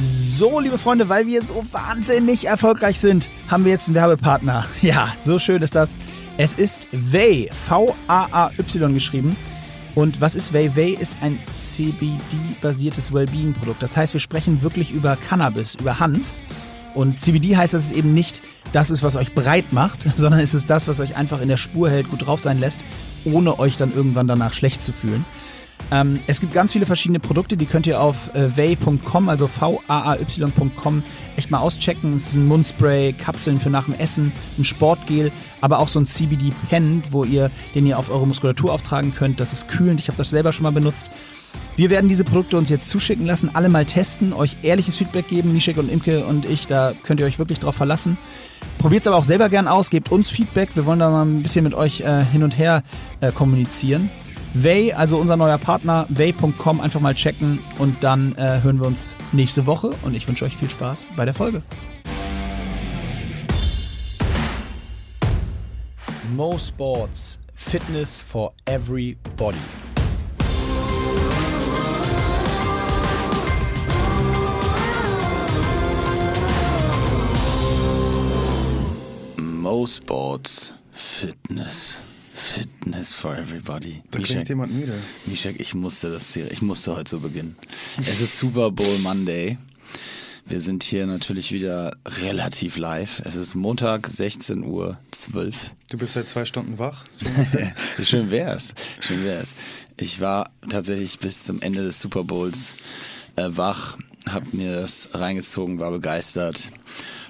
So, liebe Freunde, weil wir so wahnsinnig erfolgreich sind, haben wir jetzt einen Werbepartner. Ja, so schön ist das. Es ist Vay, V-A-A-Y geschrieben. Und was ist Vay? Vay ist ein CBD-basiertes Wellbeing-Produkt. Das heißt, wir sprechen wirklich über Cannabis, über Hanf. Und CBD heißt, dass es eben nicht das ist, was euch breit macht, sondern es ist das, was euch einfach in der Spur hält, gut drauf sein lässt, ohne euch dann irgendwann danach schlecht zu fühlen. Ähm, es gibt ganz viele verschiedene Produkte, die könnt ihr auf äh, vay.com, also V-A-A-Y.com, echt mal auschecken. Es ist ein Mundspray, Kapseln für nach dem Essen, ein Sportgel, aber auch so ein CBD-Pen, wo ihr, den ihr auf eure Muskulatur auftragen könnt. Das ist kühlend, ich habe das selber schon mal benutzt. Wir werden diese Produkte uns jetzt zuschicken lassen, alle mal testen, euch ehrliches Feedback geben. Nishek und Imke und ich, da könnt ihr euch wirklich drauf verlassen. Probiert es aber auch selber gern aus, gebt uns Feedback. Wir wollen da mal ein bisschen mit euch äh, hin und her äh, kommunizieren. Way, also unser neuer Partner, way.com, einfach mal checken und dann äh, hören wir uns nächste Woche und ich wünsche euch viel Spaß bei der Folge. Mo Sports, Fitness for everybody. Mo Sports, Fitness. Fitness for everybody. Da klingt jemand müde. Mishak, ich musste das hier, ich musste heute so beginnen. Es ist Super Bowl Monday. Wir sind hier natürlich wieder relativ live. Es ist Montag, 16 Uhr 12. Du bist seit zwei Stunden wach? Schön wär's. Schön wär's. Ich war tatsächlich bis zum Ende des Super Bowls äh, wach, hab mir das reingezogen, war begeistert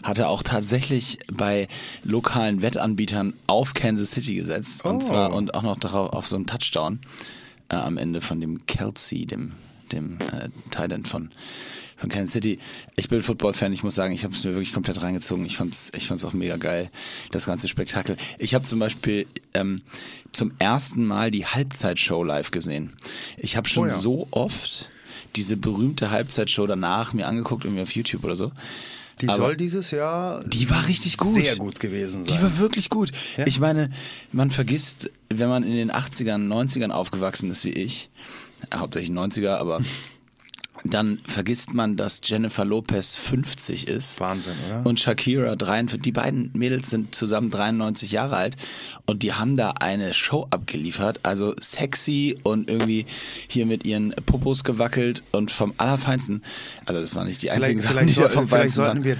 hatte auch tatsächlich bei lokalen Wettanbietern auf Kansas City gesetzt. Oh. Und zwar und auch noch darauf auf so einen Touchdown äh, am Ende von dem Kelsey, dem, dem äh, Thailand von von Kansas City. Ich bin Football-Fan, ich muss sagen, ich habe es mir wirklich komplett reingezogen. Ich fand's, ich fand's auch mega geil, das ganze Spektakel. Ich habe zum Beispiel ähm, zum ersten Mal die Halbzeitshow live gesehen. Ich habe schon oh ja. so oft diese berühmte Halbzeitshow danach mir angeguckt, irgendwie auf YouTube oder so. Die Aber soll dieses Jahr. Die war richtig gut. Sehr gut gewesen sein. Die war wirklich gut. Ja? Ich meine, man vergisst, wenn man in den 80ern, 90ern aufgewachsen ist wie ich, hauptsächlich 90er, aber dann vergisst man, dass Jennifer Lopez 50 ist. Wahnsinn, oder? Und Shakira 43. Die beiden Mädels sind zusammen 93 Jahre alt und die haben da eine Show abgeliefert. Also sexy und irgendwie hier mit ihren Popos gewackelt und vom Allerfeinsten. Also das waren nicht die einzigen vielleicht, Sachen, vielleicht die da vom Vielleicht sollten wir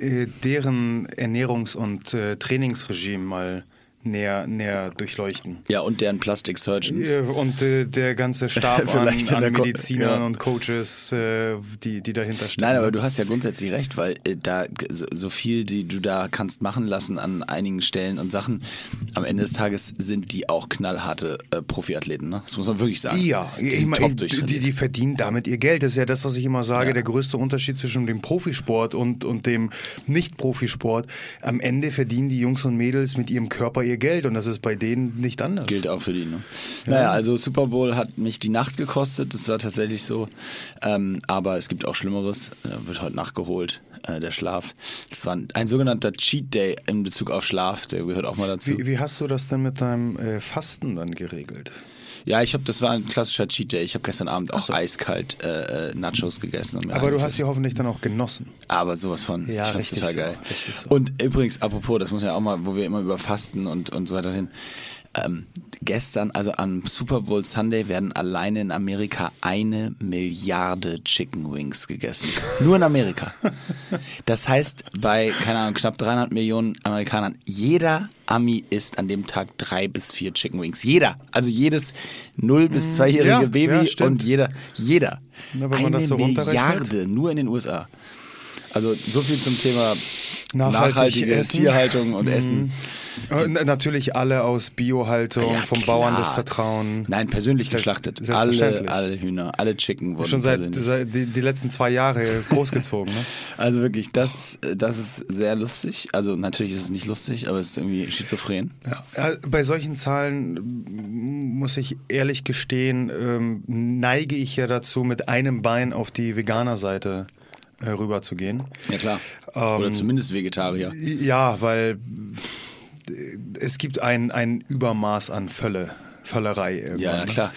äh, deren Ernährungs- und äh, Trainingsregime mal näher, näher durchleuchten. Ja, und deren Plastic Surgeons. Und äh, der ganze Stab an, an Medizinern ja. und Coaches, äh, die, die dahinter stehen. Nein, aber du hast ja grundsätzlich recht, weil äh, da so viel, die du da kannst machen lassen an einigen Stellen und Sachen, am Ende des Tages sind die auch knallharte äh, Profiathleten, ne? Das muss man wirklich sagen. Ja, die, ich mein, die, die, verdienen damit ihr Geld. Das ist ja das, was ich immer sage, ja. der größte Unterschied zwischen dem Profisport und, und dem Nicht-Profisport. Am Ende verdienen die Jungs und Mädels mit ihrem Körper ihr Geld und das ist bei denen nicht anders. Gilt auch für die. Ne? Ja. Naja, also Super Bowl hat mich die Nacht gekostet, das war tatsächlich so. Ähm, aber es gibt auch Schlimmeres, äh, wird heute nachgeholt, äh, der Schlaf. Das war ein, ein, sogenannter Cheat Day in Bezug auf Schlaf, der gehört auch mal dazu. Wie, wie hast du das denn mit deinem äh, Fasten dann geregelt? Ja, ich habe, das war ein klassischer Cheat Day. Ich habe gestern Abend auch so. eiskalt äh, äh Nachos gegessen. Aber du hast sie hoffentlich dann auch genossen. Aber sowas von. Ja, ich fand's total so, geil. So. Und übrigens, apropos, das muss ja auch mal, wo wir immer über Fasten und, und so weiter hin. Ähm, gestern, also am Super Bowl Sunday, werden alleine in Amerika eine Milliarde Chicken Wings gegessen. Nur in Amerika. Das heißt, bei, keine Ahnung, knapp 300 Millionen Amerikanern, jeder Ami isst an dem Tag drei bis vier Chicken Wings. Jeder. Also jedes 0- bis 2-jährige ja, Baby ja, und jeder. Jeder. Na, eine so Milliarde nur in den USA. Also so viel zum Thema Nachhaltig nachhaltige essen. Tierhaltung und mhm. Essen. Natürlich alle aus Biohaltung, ja, vom klar. Bauern des Vertrauens. Nein, persönlich geschlachtet. Alle, alle Hühner, alle Chicken wurden Schon seit, seit die, die, letzten zwei Jahre großgezogen. ne? Also wirklich, das, das ist sehr lustig. Also natürlich ist es nicht lustig, aber es ist irgendwie schizophren. Ja. Bei solchen Zahlen muss ich ehrlich gestehen, ähm, neige ich ja dazu, mit einem Bein auf die Veganer-Seite äh, rüber zu gehen. Ja klar. Oder ähm, zumindest Vegetarier. Ja, weil es gibt ein, ein Übermaß an Völle, Völlerei. Ja, ne? klar.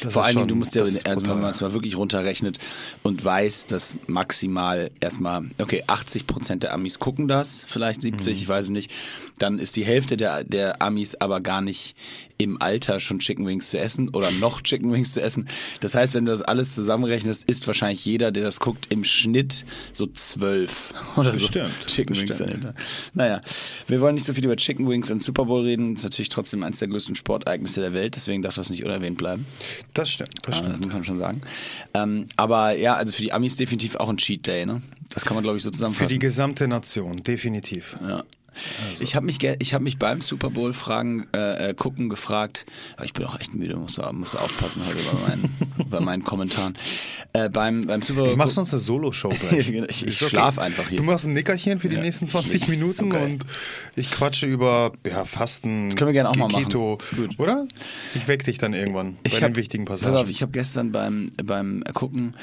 Das Vor allen Dingen, du musst ja, also wenn man es mal wirklich runterrechnet und weiß, dass maximal erstmal, okay, 80 Prozent der Amis gucken das, vielleicht 70, mhm. ich weiß nicht, dann ist die Hälfte der, der Amis aber gar nicht im Alter schon Chicken Wings zu essen oder noch Chicken Wings zu essen. Das heißt, wenn du das alles zusammenrechnest, isst wahrscheinlich jeder, der das guckt, im Schnitt so zwölf oder Bestimmt. so Chicken Bestimmt. Wings dahinter. Naja, wir wollen nicht so viel über Chicken Wings und Super Bowl reden. Das ist natürlich trotzdem eines der größten Sportereignisse der Welt, deswegen darf das nicht unerwähnt bleiben. Das stimmt, das stimmt. Das muss man schon sagen. Ähm, aber ja, also für die Amis definitiv auch ein Cheat Day, ne? Das kann man, glaube ich, so zusammenfassen. Für die gesamte Nation, definitiv. Ja. Also. Ich habe mich, ich hab mich beim Super Bowl Fragen äh, äh, gucken gefragt, aber ich bin auch echt müde, muss, muss aufpassen heute bei meinen, bei meinen Kommentaren. Äh, beim, beim Super Bowl. Ich mach sonst eine Solo-Show ich ich okay. schlaf einfach hier. Du machst ein Nickerchen für die ja, nächsten 20 Minuten okay. und ich quatsche über ja, Fasten. Das können wir gerne auch mal Keto, machen. Oder? Ich weck dich dann irgendwann bei ich hab, den wichtigen Passagen. Pass auf, ich habe gestern beim, beim Gucken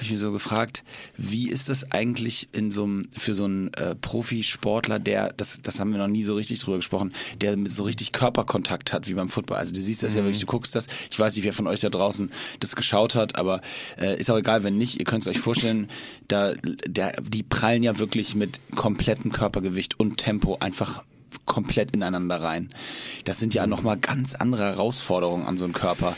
ich mich so gefragt, wie ist das eigentlich in so einem, für so einen äh, Profisportler, der, das, das haben wir noch nie so richtig drüber gesprochen, der mit so richtig Körperkontakt hat wie beim Football. Also du siehst das mhm. ja wirklich, du guckst das. Ich weiß nicht, wer von euch da draußen das geschaut hat, aber äh, ist auch egal, wenn nicht. Ihr könnt es euch vorstellen, da, der, die prallen ja wirklich mit komplettem Körpergewicht und Tempo einfach komplett ineinander rein. Das sind ja nochmal ganz andere Herausforderungen an so einen Körper.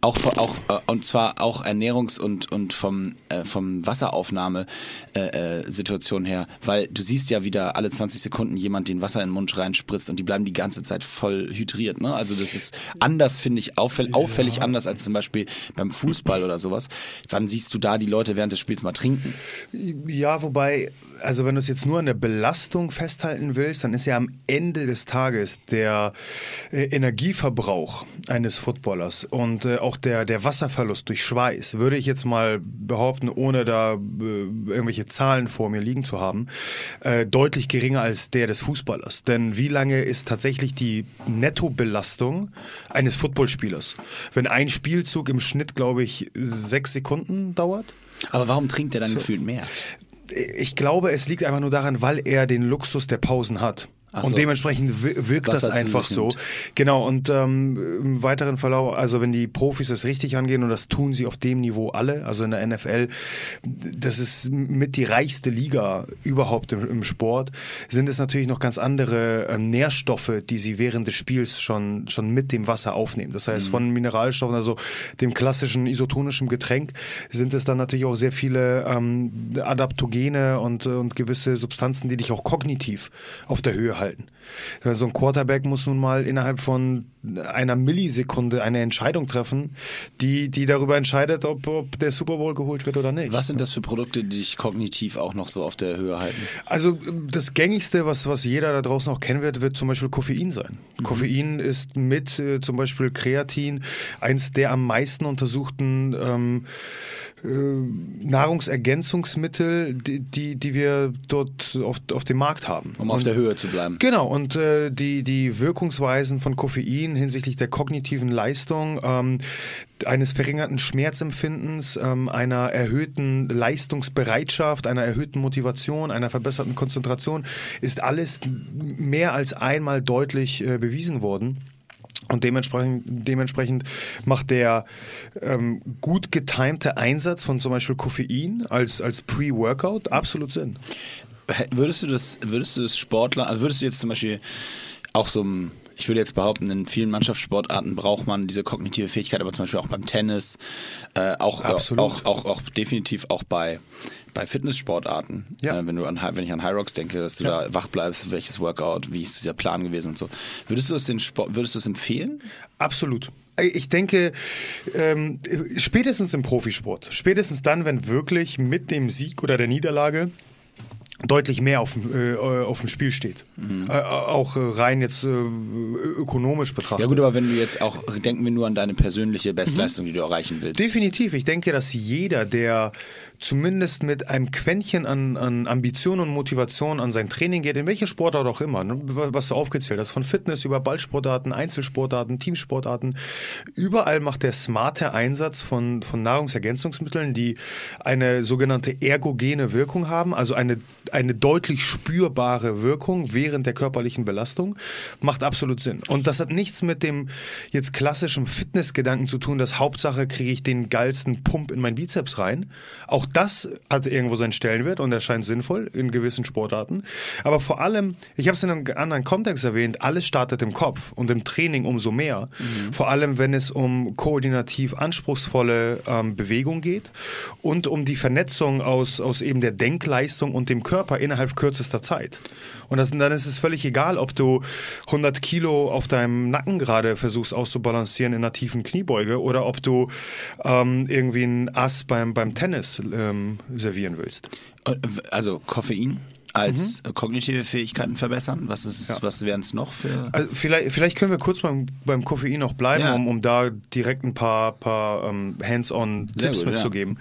Auch, auch äh, und zwar auch Ernährungs- und, und vom, äh, vom Wasseraufnahme-Situation äh, äh her, weil du siehst ja wieder alle 20 Sekunden jemand den Wasser in den Mund reinspritzt und die bleiben die ganze Zeit voll hydriert. Ne? Also das ist anders, finde ich, auffällig, auffällig ja. anders als zum Beispiel beim Fußball oder sowas. Wann siehst du da die Leute während des Spiels mal trinken? Ja, wobei also wenn du es jetzt nur an der Belastung festhalten willst, dann ist ja am Ende des Tages der äh, Energieverbrauch eines Footballers und äh, auch der, der Wasserverlust durch Schweiß, würde ich jetzt mal behaupten, ohne da äh, irgendwelche Zahlen vor mir liegen zu haben, äh, deutlich geringer als der des Fußballers. Denn wie lange ist tatsächlich die Nettobelastung eines Footballspielers? Wenn ein Spielzug im Schnitt, glaube ich, sechs Sekunden dauert? Aber warum trinkt er dann so. gefühlt mehr? ich glaube, es liegt einfach nur daran, weil er den Luxus der Pausen hat. Ach und so. dementsprechend wirkt Was das einfach so. Genau, und ähm, im weiteren Verlauf, also wenn die Profis das richtig angehen, und das tun sie auf dem Niveau alle, also in der NFL, das ist mit die reichste Liga überhaupt im, im Sport, sind es natürlich noch ganz andere ähm, Nährstoffe, die sie während des Spiels schon, schon mit dem Wasser aufnehmen. Das heißt, mhm. von Mineralstoffen, also dem klassischen isotonischen Getränk, sind es dann natürlich auch sehr viele ähm, Adaptogene und, und gewisse Substanzen, die dich auch kognitiv auf der Höhe halten. So ein Quarterback muss nun mal innerhalb von einer Millisekunde eine Entscheidung treffen, die, die darüber entscheidet, ob, ob der Super Bowl geholt wird oder nicht. Was sind das für Produkte, die dich kognitiv auch noch so auf der Höhe halten? Also das gängigste, was, was jeder da draußen auch kennen wird, wird zum Beispiel Koffein sein. Mhm. Koffein ist mit äh, zum Beispiel Kreatin eins der am meisten untersuchten ähm, äh, Nahrungsergänzungsmittel, die, die, die wir dort auf, auf dem Markt haben. Um und, auf der Höhe zu bleiben. Genau, und äh, die, die Wirkungsweisen von Koffein hinsichtlich der kognitiven Leistung, ähm, eines verringerten Schmerzempfindens, ähm, einer erhöhten Leistungsbereitschaft, einer erhöhten Motivation, einer verbesserten Konzentration, ist alles mehr als einmal deutlich äh, bewiesen worden. Und dementsprechend, dementsprechend macht der ähm, gut getimte Einsatz von zum Beispiel Koffein als, als Pre-Workout absolut Sinn. Würdest du das, würdest du das Sportler, also würdest du jetzt zum Beispiel auch so ein ich würde jetzt behaupten, in vielen Mannschaftssportarten braucht man diese kognitive Fähigkeit, aber zum Beispiel auch beim Tennis, äh, auch, Absolut. auch, auch, auch definitiv auch bei, bei Fitnesssportarten. Ja. Äh, wenn, du an, wenn ich an High Rocks denke, dass du ja. da wach bleibst, welches Workout, wie ist der Plan gewesen und so. Würdest du es den Sport, würdest du es empfehlen? Absolut. Ich denke, ähm, spätestens im Profisport, spätestens dann, wenn wirklich mit dem Sieg oder der Niederlage deutlich mehr auf, äh, auf dem Spiel steht. Mhm. Äh, auch rein jetzt äh, ökonomisch betrachtet. Ja gut, aber wenn du jetzt auch, denken wir nur an deine persönliche Bestleistung, mhm. die du erreichen willst. Definitiv. Ich denke, dass jeder, der zumindest mit einem Quäntchen an, an Ambition und Motivation an sein Training geht, in welcher Sportart auch immer, ne, was du aufgezählt hast, von Fitness über Ballsportarten, Einzelsportarten, Teamsportarten, überall macht der smarte Einsatz von, von Nahrungsergänzungsmitteln, die eine sogenannte ergogene Wirkung haben, also eine, eine deutlich spürbare Wirkung während der körperlichen Belastung, macht absolut Sinn. Und das hat nichts mit dem jetzt klassischen Fitnessgedanken zu tun, dass Hauptsache kriege ich den geilsten Pump in mein Bizeps rein. Auch das hat irgendwo seinen Stellenwert und erscheint sinnvoll in gewissen Sportarten. Aber vor allem, ich habe es in einem anderen Kontext erwähnt, alles startet im Kopf und im Training umso mehr. Mhm. Vor allem, wenn es um koordinativ anspruchsvolle ähm, Bewegung geht und um die Vernetzung aus, aus eben der Denkleistung und dem Körper innerhalb kürzester Zeit. Und das, dann ist es völlig egal, ob du 100 Kilo auf deinem Nacken gerade versuchst auszubalancieren in einer tiefen Kniebeuge oder ob du ähm, irgendwie ein Ass beim, beim Tennis ähm, servieren willst. Äh, also Koffein? als mhm. kognitive Fähigkeiten verbessern? Was, ist, ja. was wären es noch für? Also vielleicht, vielleicht können wir kurz beim, beim Koffein noch bleiben, ja. um, um da direkt ein paar, paar um, ähm, Hands-on-Tipps mitzugeben.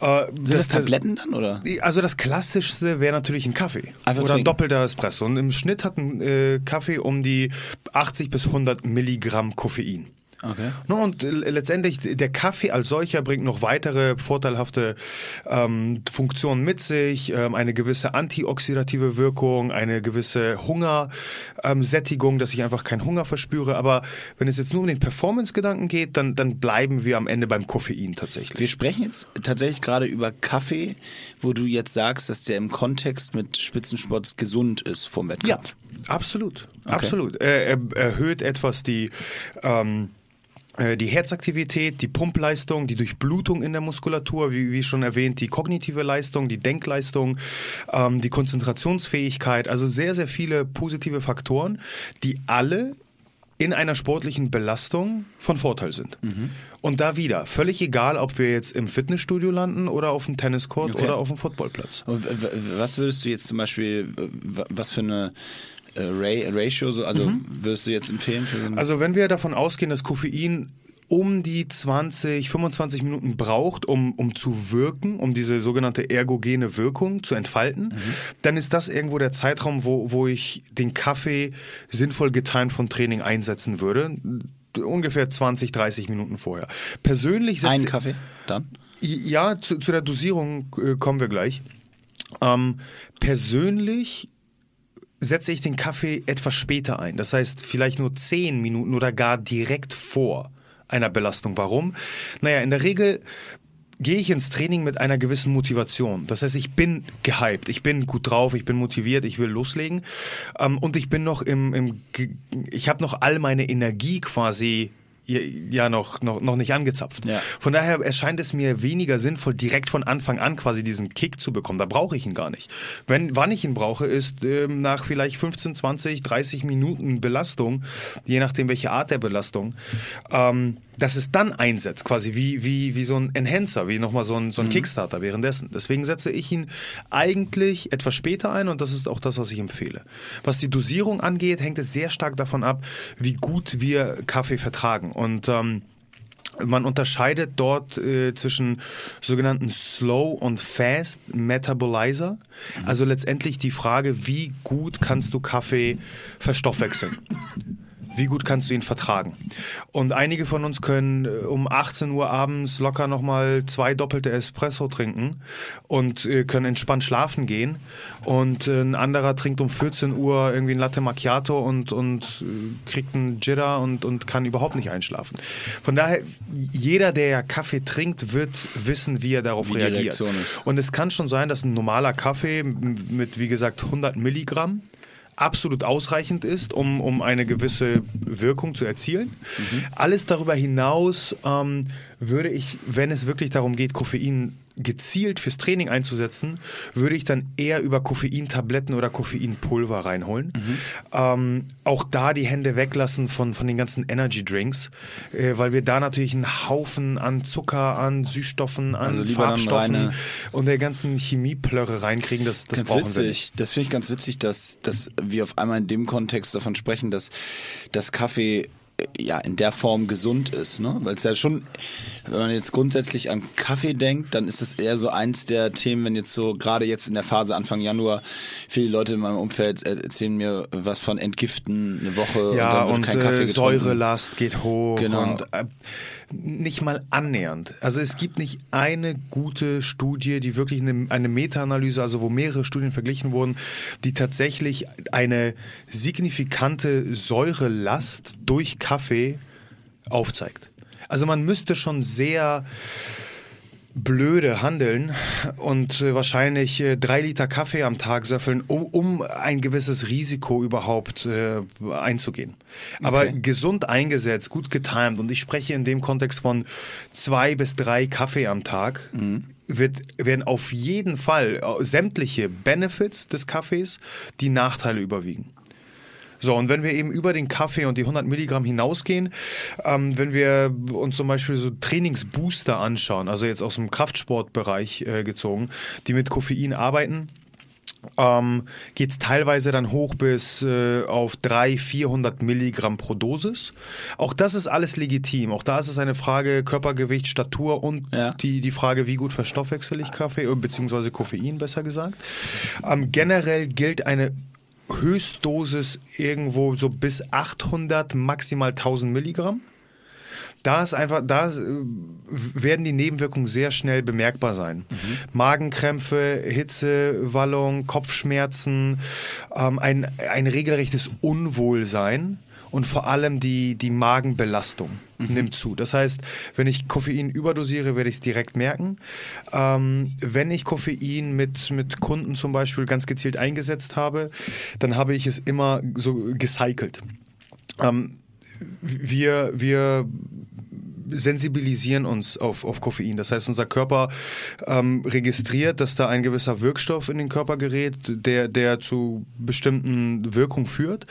Ja. Äh, Sind das, das Tabletten dann oder? Also das klassischste wäre natürlich ein Kaffee Einfach oder ein doppelter Espresso. Und im Schnitt hat ein äh, Kaffee um die 80 bis 100 Milligramm Koffein. Okay. und letztendlich der Kaffee als solcher bringt noch weitere vorteilhafte ähm, Funktionen mit sich, ähm, eine gewisse antioxidative Wirkung, eine gewisse Hungersättigung, ähm, dass ich einfach keinen Hunger verspüre. Aber wenn es jetzt nur um den Performance-Gedanken geht, dann, dann bleiben wir am Ende beim Koffein tatsächlich. Wir sprechen jetzt tatsächlich gerade über Kaffee, wo du jetzt sagst, dass der im Kontext mit Spitzensport gesund ist vom Wettkampf. Ja, absolut. Okay. Absolut. Er, er erhöht etwas die ähm, äh, die Herzaktivität, die Pumpleistung, die Durchblutung in der Muskulatur, wie, wie schon erwähnt, die kognitive Leistung, die Denkleistung, ähm, die Konzentrationsfähigkeit, also sehr, sehr viele positive Faktoren, die alle in einer sportlichen Belastung von Vorteil sind. Mhm. Und da wieder, völlig egal, ob wir jetzt im Fitnessstudio landen oder auf dem Tenniscourt okay. oder auf dem Footballplatz. Und was würdest du jetzt zum Beispiel, was für eine äh, Ratio, so, also mhm. würdest du jetzt empfehlen? Also wenn wir davon ausgehen, dass Koffein um die 20, 25 Minuten braucht, um, um zu wirken, um diese sogenannte ergogene Wirkung zu entfalten, mhm. dann ist das irgendwo der Zeitraum, wo, wo ich den Kaffee sinnvoll getimt von Training einsetzen würde. Ungefähr 20, 30 Minuten vorher. Persönlich Ein Kaffee dann? Ja, zu, zu der Dosierung äh, kommen wir gleich. Ähm, persönlich setze ich den Kaffee etwas später ein. Das heißt, vielleicht nur zehn Minuten oder gar direkt vor einer Belastung. Warum? Naja, in der Regel gehe ich ins Training mit einer gewissen Motivation. Das heißt, ich bin gehypt, ich bin gut drauf, ich bin motiviert, ich will loslegen ähm, und ich bin noch im, im ich habe noch all meine Energie quasi ja noch, noch, noch nicht angezapft. Ja. Von daher erscheint es mir weniger sinnvoll, direkt von Anfang an quasi diesen Kick zu bekommen. Da brauche ich ihn gar nicht. Wenn, wann ich ihn brauche, ist ähm, nach vielleicht 15, 20, 30 Minuten Belastung, je nachdem welche Art der Belastung, ähm, dass es dann einsetzt, quasi wie, wie, wie so ein Enhancer, wie nochmal so ein, so ein mhm. Kickstarter währenddessen. Deswegen setze ich ihn eigentlich etwas später ein und das ist auch das, was ich empfehle. Was die Dosierung angeht, hängt es sehr stark davon ab, wie gut wir Kaffee vertragen. Und ähm, man unterscheidet dort äh, zwischen sogenannten Slow und Fast Metabolizer. Mhm. Also letztendlich die Frage, wie gut kannst du Kaffee verstoffwechseln wie gut kannst du ihn vertragen? Und einige von uns können äh, um 18 Uhr abends locker nochmal zwei doppelte Espresso trinken und äh, können entspannt schlafen gehen. Und äh, ein anderer trinkt um 14 Uhr irgendwie ein Latte Macchiato und, und kriegt einen Jitter und, und kann überhaupt nicht einschlafen. Von daher, jeder, der ja Kaffee trinkt, wird wissen, wie er darauf wie reagiert. Und es kann schon sein, dass ein normaler Kaffee mit, wie gesagt, 100 Milligramm absolut ausreichend ist, um, um eine gewisse Wirkung zu erzielen. Mhm. Alles darüber hinaus ähm, würde ich, wenn es wirklich darum geht, Koffein gezielt fürs Training einzusetzen, würde ich dann eher über Koffeintabletten oder Koffeinpulver reinholen. Mhm. Ähm, auch da die Hände weglassen von, von den ganzen Energy Drinks, äh, weil wir da natürlich einen Haufen an Zucker, an Süßstoffen, an also Farbstoffen und der ganzen Chemieplörre reinkriegen. Das, das brauchen witzig. wir nicht. Das finde ich ganz witzig, dass, dass wir auf einmal in dem Kontext davon sprechen, dass, dass Kaffee ja in der Form gesund ist, ne? Weil es ja schon, wenn man jetzt grundsätzlich an Kaffee denkt, dann ist es eher so eins der Themen, wenn jetzt so gerade jetzt in der Phase Anfang Januar viele Leute in meinem Umfeld erzählen mir was von Entgiften eine Woche ja, und, und äh, Säurelast geht hoch genau. und äh, nicht mal annähernd. Also es gibt nicht eine gute Studie, die wirklich eine, eine Meta-Analyse, also wo mehrere Studien verglichen wurden, die tatsächlich eine signifikante Säurelast durch Kaffee aufzeigt. Also man müsste schon sehr blöde handeln und äh, wahrscheinlich äh, drei Liter Kaffee am Tag söffeln, um, um ein gewisses Risiko überhaupt äh, einzugehen. Aber okay. gesund eingesetzt, gut getimed und ich spreche in dem Kontext von zwei bis drei Kaffee am Tag. Mhm. Wird, werden auf jeden Fall äh, sämtliche Benefits des Kaffees die Nachteile überwiegen. So, und wenn wir eben über den Kaffee und die 100 Milligramm hinausgehen, ähm, wenn wir uns zum Beispiel so Trainingsbooster anschauen, also jetzt aus dem Kraftsportbereich äh, gezogen, die mit Koffein arbeiten, ähm, geht es teilweise dann hoch bis äh, auf 300, 400 Milligramm pro Dosis. Auch das ist alles legitim. Auch da ist es eine Frage Körpergewicht, Statur und ja. die, die Frage, wie gut verstoffwechsel ich Kaffee, äh, beziehungsweise Koffein besser gesagt. Ähm, generell gilt eine Höchstdosis irgendwo so bis 800, maximal 1000 Milligramm. Da ist einfach, da äh, werden die Nebenwirkungen sehr schnell bemerkbar sein. Mhm. Magenkrämpfe, Hitze, Wallung, Kopfschmerzen, ähm, ein, ein regelrechtes Unwohlsein und vor allem die, die Magenbelastung mhm. nimmt zu. Das heißt, wenn ich Koffein überdosiere, werde ich es direkt merken. Ähm, wenn ich Koffein mit, mit Kunden zum Beispiel ganz gezielt eingesetzt habe, dann habe ich es immer so gecycelt. Ähm, wir, wir sensibilisieren uns auf, auf Koffein. Das heißt, unser Körper ähm, registriert, dass da ein gewisser Wirkstoff in den Körper gerät, der, der zu bestimmten Wirkungen führt.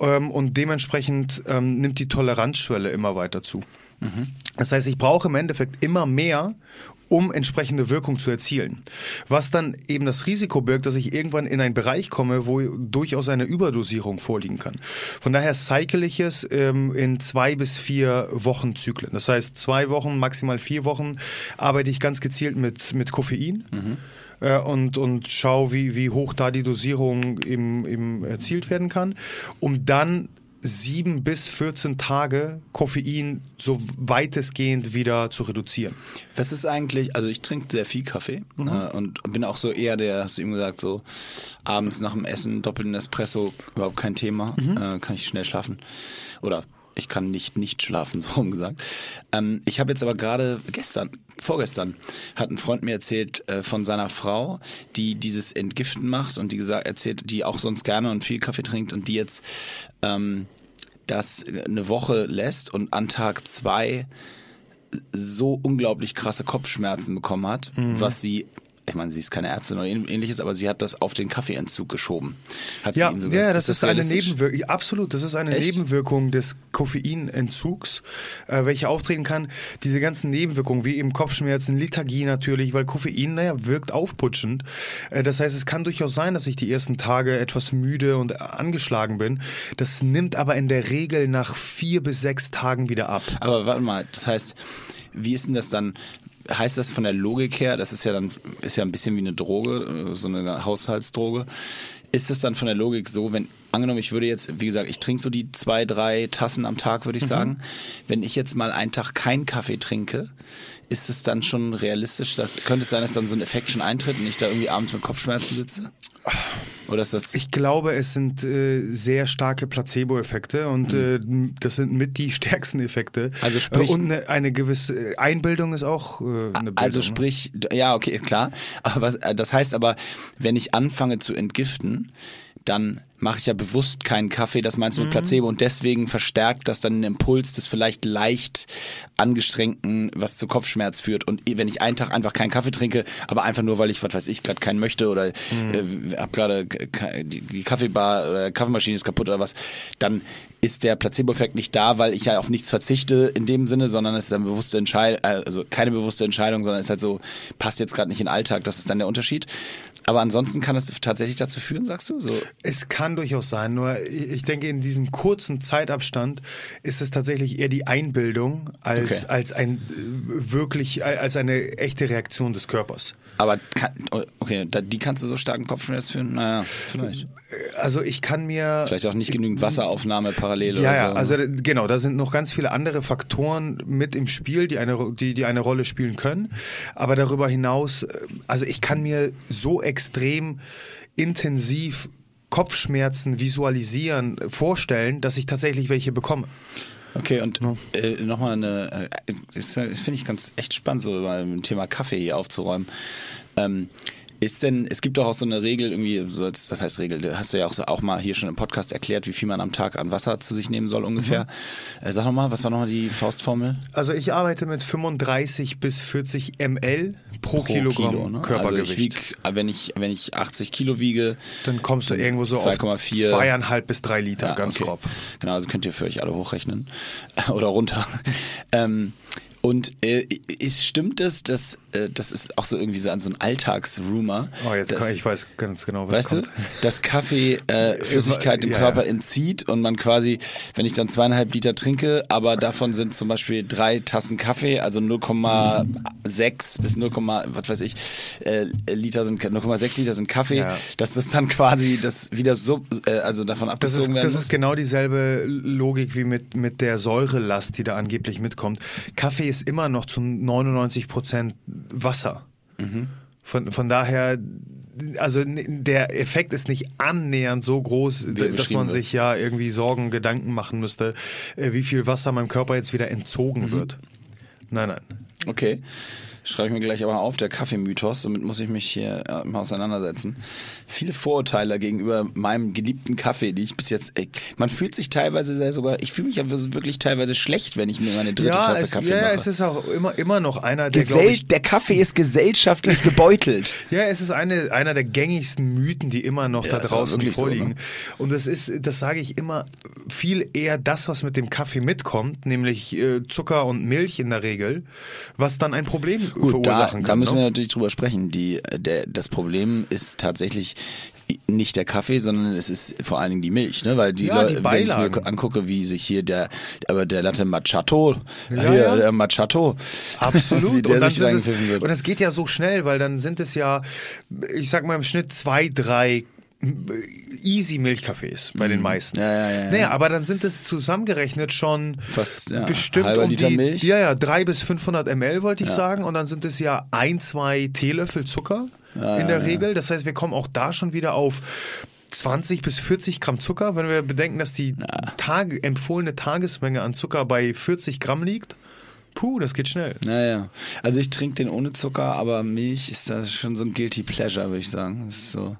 Ähm, und dementsprechend ähm, nimmt die Toleranzschwelle immer weiter zu. Mhm. Das heißt, ich brauche im Endeffekt immer mehr, um entsprechende Wirkung zu erzielen. Was dann eben das Risiko birgt, dass ich irgendwann in einen Bereich komme, wo durchaus eine Überdosierung vorliegen kann. Von daher cycle ich es ähm, in zwei bis vier Wochen Zyklen. Das heißt, zwei Wochen, maximal vier Wochen arbeite ich ganz gezielt mit, mit Koffein. Mhm äh, und, und schau, wie, wie hoch da die Dosierung eben, eben erzielt werden kann, um dann sieben bis 14 Tage Koffein so weitestgehend wieder zu reduzieren. Was ist eigentlich, also ich trinke sehr viel Kaffee mhm. äh, und bin auch so eher der, hast du eben gesagt, so abends nach dem Essen doppelten Espresso, überhaupt kein Thema, mhm. äh, kann ich schnell schlafen. Oder ich kann nicht nicht schlafen, so rumgesagt. Ähm, ich habe jetzt aber gerade gestern, vorgestern, hat ein Freund mir erzählt äh, von seiner Frau, die dieses Entgiften macht und die gesagt erzählt, die auch sonst gerne und viel Kaffee trinkt und die jetzt ähm, das eine Woche lässt und an Tag zwei so unglaublich krasse Kopfschmerzen bekommen hat, mhm. was sie ich meine, sie ist keine Ärztin oder ähnliches, aber sie hat das auf den Kaffeeentzug geschoben. Hat ja, ja, das ist, das ist eine Nebenwirkung. Absolut, das ist eine Echt? Nebenwirkung des Koffeinentzugs, äh, welche auftreten kann. Diese ganzen Nebenwirkungen, wie eben Kopfschmerzen, Lethargie natürlich, weil Koffein, naja, wirkt aufputschend. Äh, das heißt, es kann durchaus sein, dass ich die ersten Tage etwas müde und angeschlagen bin. Das nimmt aber in der Regel nach vier bis sechs Tagen wieder ab. Aber warte mal, das heißt, wie ist denn das dann? Heißt das von der Logik her, das ist ja dann ist ja ein bisschen wie eine Droge, äh, so eine Haushaltsdroge. Ist es dann von der Logik so, wenn angenommen, ich würde jetzt, wie gesagt, ich trinke so die zwei, drei Tassen am Tag, würde ich mhm. sagen. Wenn ich jetzt mal einen Tag keinen Kaffee trinke, ist es dann schon realistisch, dass könnte es sein, dass dann so ein Effekt schon eintritt und ich da irgendwie abends mit Kopfschmerzen sitze? Oder ist das ich glaube, es sind äh, sehr starke Placebo-Effekte und mhm. äh, das sind mit die stärksten Effekte. Also sprich, äh, und eine, eine, gewisse Einbildung ist auch äh, eine Bildung. Also ne? sprich, ja, okay, klar. Aber was, äh, das heißt aber, wenn ich anfange zu entgiften, dann mache ich ja bewusst keinen Kaffee, das meinst du mit mhm. Placebo und deswegen verstärkt das dann den Impuls des vielleicht leicht angestrengten, was zu Kopfschmerz führt. Und wenn ich einen Tag einfach keinen Kaffee trinke, aber einfach nur, weil ich, was weiß ich, gerade keinen möchte oder mhm. äh, hab gerade die Kaffeebar oder Kaffeemaschine ist kaputt oder was, dann ist der Placebo-Effekt nicht da, weil ich ja auf nichts verzichte in dem Sinne, sondern es ist eine bewusste Entscheidung, also keine bewusste Entscheidung, sondern es ist halt so, passt jetzt gerade nicht in den Alltag, das ist dann der Unterschied. Aber ansonsten kann es tatsächlich dazu führen, sagst du? So? Es kann kann durchaus sein, nur ich denke, in diesem kurzen Zeitabstand ist es tatsächlich eher die Einbildung als, Okay. als ein äh, wirklich, als eine echte Reaktion des Körpers. Aber kann, okay, da, die kannst du so starken Kopfschmerz führen? Naja, vielleicht. Also ich kann mir. Vielleicht auch nicht genügend Wasseraufnahme parallel Ja, oder ja, so. also äh, genau, da sind noch ganz viele andere Faktoren mit im Spiel, die eine, die, die eine Rolle spielen können. Aber darüber hinaus, äh, also ich kann mir so extrem intensiv Kopfschmerzen visualisieren, äh, vorstellen, dass ich tatsächlich welche bekomme. Okay, und äh, nochmal eine, äh, das finde ich ganz echt spannend, so dem Thema Kaffee hier aufzuräumen. Ähm, ist denn, es gibt doch auch so eine Regel, irgendwie, was heißt Regel? Du hast ja auch, so, auch mal hier schon im Podcast erklärt, wie viel man am Tag an Wasser zu sich nehmen soll ungefähr. Mhm. Äh, sag nochmal, was war nochmal die Faustformel? Also ich arbeite mit 35 bis 40 ml pro, Kilogramm ne? Körpergewicht. Also ich wieg, wenn ich, wenn ich 80 Kilo wiege, dann kommst du irgendwo so auf 2,4. zweieinhalb bis drei Liter, Ja, ganz okay. grob. Genau, also könnt ihr für euch alle hochrechnen oder runter. ähm, und äh, ist, stimmt es, dass äh, das ist auch so irgendwie so an so ein Alltagsrumor. Oh, jetzt dass, kann, ich weiß ganz genau, was Weißt kommt. du, dass Kaffee äh, Flüssigkeit im Ja, Körper ja. entzieht und man quasi, wenn ich dann zweieinhalb Liter trinke, aber davon sind zum Beispiel drei Tassen Kaffee, also 0,6 bis 0, was weiß ich, äh, Liter sind 0,6 Liter sind Kaffee, Ja. dass das dann quasi das wieder so, äh, also davon Das ist, abgezogen werden das muss. ist genau dieselbe Logik wie mit, mit der Säurelast, die da angeblich mitkommt. Kaffee ist immer noch zu 99 Prozent Wasser. Mhm. Von, von daher, also der Effekt ist nicht annähernd so groß, dass man sich ja irgendwie Sorgen, Gedanken machen müsste, äh, wie viel Wasser meinem Körper jetzt wieder entzogen Mhm. wird. Nein, nein. Okay. Schreibe ich mir gleich aber auf, der Kaffeemythos, damit muss ich mich hier äh, mal auseinandersetzen. Viele Vorurteile gegenüber meinem geliebten Kaffee, die ich bis jetzt, ey, man fühlt sich teilweise sehr sogar, ich fühle mich ja wirklich teilweise schlecht, wenn ich mir meine dritte ja, Tasse es, Kaffee ja, ja, mache. es ist auch immer, immer noch einer, der, Gesell ich, der Kaffee ist gesellschaftlich gebeutelt. Ja, es ist eine, einer der gängigsten Mythen, die immer noch Ja, da draußen wirklich so, vorliegen. ne? Und das ist, das sage ich immer, viel eher das, was mit dem Kaffee mitkommt, nämlich äh, Zucker und Milch in der Regel, was dann ein Problem Gut, da, verursachen da kann. müssen wir ne? natürlich drüber sprechen. Die, der, das Problem ist tatsächlich nicht der Kaffee, sondern es ist vor allen Dingen die Milch, ne? Weil die, Ja, die wenn ich mir angucke, wie sich hier der, aber der Latte Macchiato, Ja, hier, ja. der Macchiato, wie Absolut. Und, dann sind es, wird. und das geht ja so schnell, weil dann sind es ja, ich sag mal im Schnitt zwei, drei easy Milchkaffees bei den meisten. Mhm. Ja, ja, ja, ja. Naja, aber dann sind es zusammengerechnet schon Fast, ja, bestimmt um Liter die, Milch. Ja, ja, drei bis 500 ml wollte ich sagen. Und dann sind es ja ein, zwei Teelöffel Zucker in der Regel. Das heißt, wir kommen auch da schon wieder auf 20 bis 40 Gramm Zucker, wenn wir bedenken, dass die Tage, empfohlene Tagesmenge an Zucker bei 40 Gramm liegt. Puh, das geht schnell. Naja, also ich trinke den ohne Zucker, aber Milch ist da schon so ein guilty pleasure, würde ich sagen. Das ist so.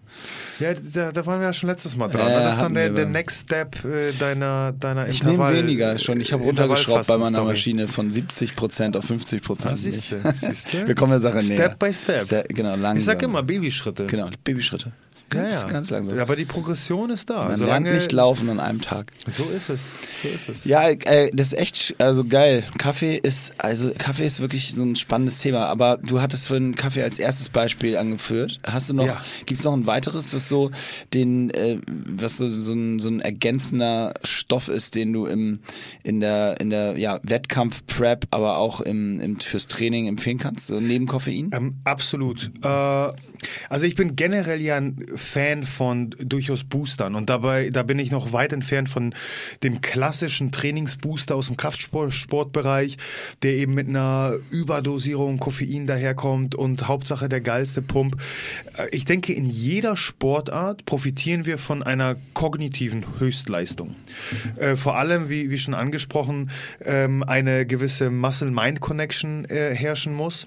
Ja, da, da waren wir ja schon letztes Mal dran. Ne? das ist dann der, der Next Step äh, deiner, deiner Ich nehme weniger schon. Ich habe runtergeschraubt bei meiner. Maschine von 70% auf 50%. Ah, Milch. siehste. Wir kommen der Sache näher. Step by Step. Ste- genau, langsam. Ich sag immer Babyschritte. Genau, Babyschritte. Ganz, ja, ja. ganz langsam. Aber die Progression ist da. Man Solange, lernt nicht laufen an einem Tag. So ist es. So ist es. Ja, äh, das ist echt, also geil. Kaffee ist, also Kaffee ist wirklich so ein spannendes Thema. Aber du hattest für einen Kaffee als erstes Beispiel angeführt. Hast du noch, Ja. gibt's noch ein weiteres, was so den, äh, was so, so, ein, so ein ergänzender Stoff ist, den du im, in der, in der, ja, Wettkampf-Prep, aber auch im, im, fürs Training empfehlen kannst, so neben Koffein? Ähm, absolut. Äh, also ich bin generell ja ein Fan von durchaus Boostern und dabei da bin ich noch weit entfernt von dem klassischen Trainingsbooster aus dem Kraftsportbereich, der eben mit einer Überdosierung Koffein daherkommt und Hauptsache der geilste Pump. Äh, Ich denke, in jeder Sportart profitieren wir von einer kognitiven Höchstleistung. Äh, vor allem, wie, wie schon angesprochen, ähm, eine gewisse Muscle-Mind-Connection äh, herrschen muss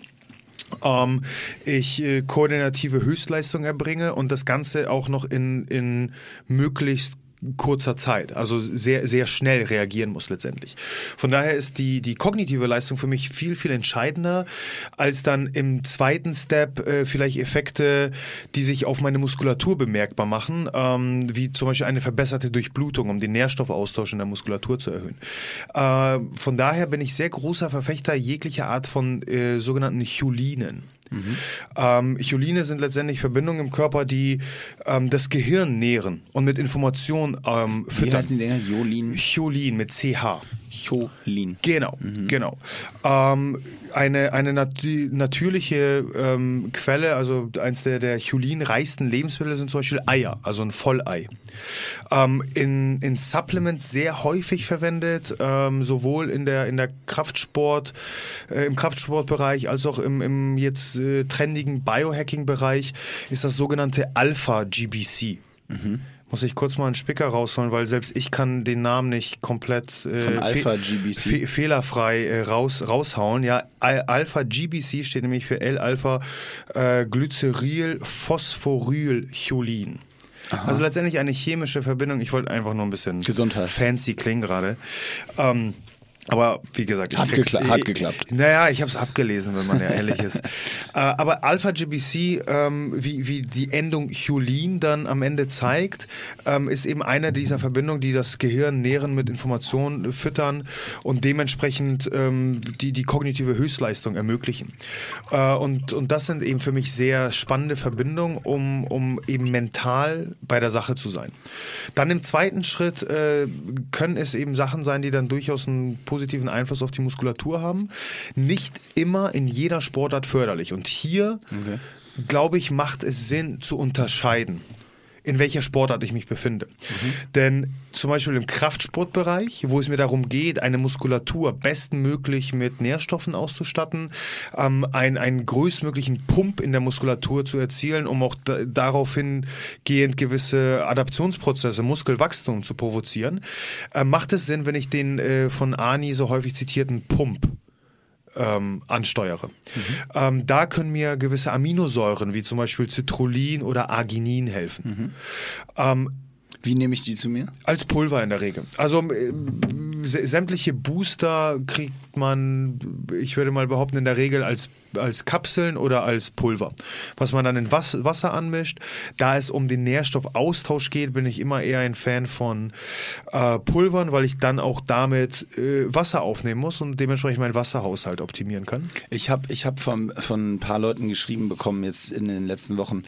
ähm, ich äh, koordinative Höchstleistung erbringe und das Ganze auch noch in, in möglichst kurzer Zeit, also sehr, sehr schnell reagieren muss letztendlich. Von daher ist die, die kognitive Leistung für mich viel, viel entscheidender, als dann im zweiten Step äh, vielleicht Effekte, die sich auf meine Muskulatur bemerkbar machen, ähm, wie zum Beispiel eine verbesserte Durchblutung, um den Nährstoffaustausch in der Muskulatur zu erhöhen. Äh, von daher bin ich sehr großer Verfechter jeglicher Art von äh, sogenannten Cholinen. Mhm. Ähm, Choline sind letztendlich Verbindungen im Körper, die ähm, das Gehirn nähren und mit Informationen ähm, füttern. Wie heißen die Dinger? Cholin? Cholin mit CH. Cholin. Genau, mhm. genau. Ähm, eine eine nat natürliche ähm, Quelle, also eins der, der Cholin-reichsten Lebensmittel sind zum Beispiel Eier, also ein Vollei. Ähm, in, in Supplements sehr häufig verwendet, ähm, sowohl in der, in der Kraftsport, äh, im Kraftsportbereich als auch im, im jetzt äh, trendigen Biohacking-Bereich ist das sogenannte Alpha-GBC. Mhm. Muss ich kurz mal einen Spicker rausholen, weil selbst ich kann den Namen nicht komplett äh, Alpha GBC. Fe fehlerfrei äh, raus, raushauen. Ja, Alpha GBC steht nämlich für L-Alpha äh, Glyceryl Phosphorylcholin. Also letztendlich eine chemische Verbindung. Ich wollte einfach nur ein bisschen Gesundheit. fancy klingen gerade. Ähm, aber wie gesagt, hat, gekla hat geklappt. Naja, ich habe es abgelesen, wenn man ja ehrlich ist. Äh, aber Alpha-GBC, ähm, wie, wie die Endung Cholin dann am Ende zeigt, ähm, ist eben eine dieser Verbindungen, die das Gehirn nähren mit Informationen füttern und dementsprechend ähm, die, die kognitive Höchstleistung ermöglichen. Äh, und, und das sind eben für mich sehr spannende Verbindungen, um, um eben mental bei der Sache zu sein. Dann im zweiten Schritt äh, können es eben Sachen sein, die dann durchaus einen positiven Einfluss auf die Muskulatur haben. Nicht immer in jeder Sportart förderlich. Und hier, okay. glaube ich, macht es Sinn zu unterscheiden in welcher Sportart ich mich befinde. Mhm. Denn zum Beispiel im Kraftsportbereich, wo es mir darum geht, eine Muskulatur bestmöglich mit Nährstoffen auszustatten, ähm, einen, einen größtmöglichen Pump in der Muskulatur zu erzielen, um auch da, daraufhin gehend gewisse Adaptionsprozesse, Muskelwachstum zu provozieren, äh, macht es Sinn, wenn ich den äh, von Ani so häufig zitierten Pump ähm, ansteuere. Mhm. Ähm, da können mir gewisse Aminosäuren wie zum Beispiel Citrullin oder Arginin helfen. Mhm. Ähm, wie nehme ich die zu mir? Als Pulver in der Regel. Also äh, sämtliche Booster kriegt man, ich würde mal behaupten, in der Regel als, als Kapseln oder als Pulver, was man dann in Was Wasser anmischt. Da es um den Nährstoffaustausch geht, bin ich immer eher ein Fan von äh, Pulvern, weil ich dann auch damit äh, Wasser aufnehmen muss und dementsprechend meinen Wasserhaushalt optimieren kann. Ich habe ich hab von, von ein paar Leuten geschrieben bekommen jetzt in den letzten Wochen,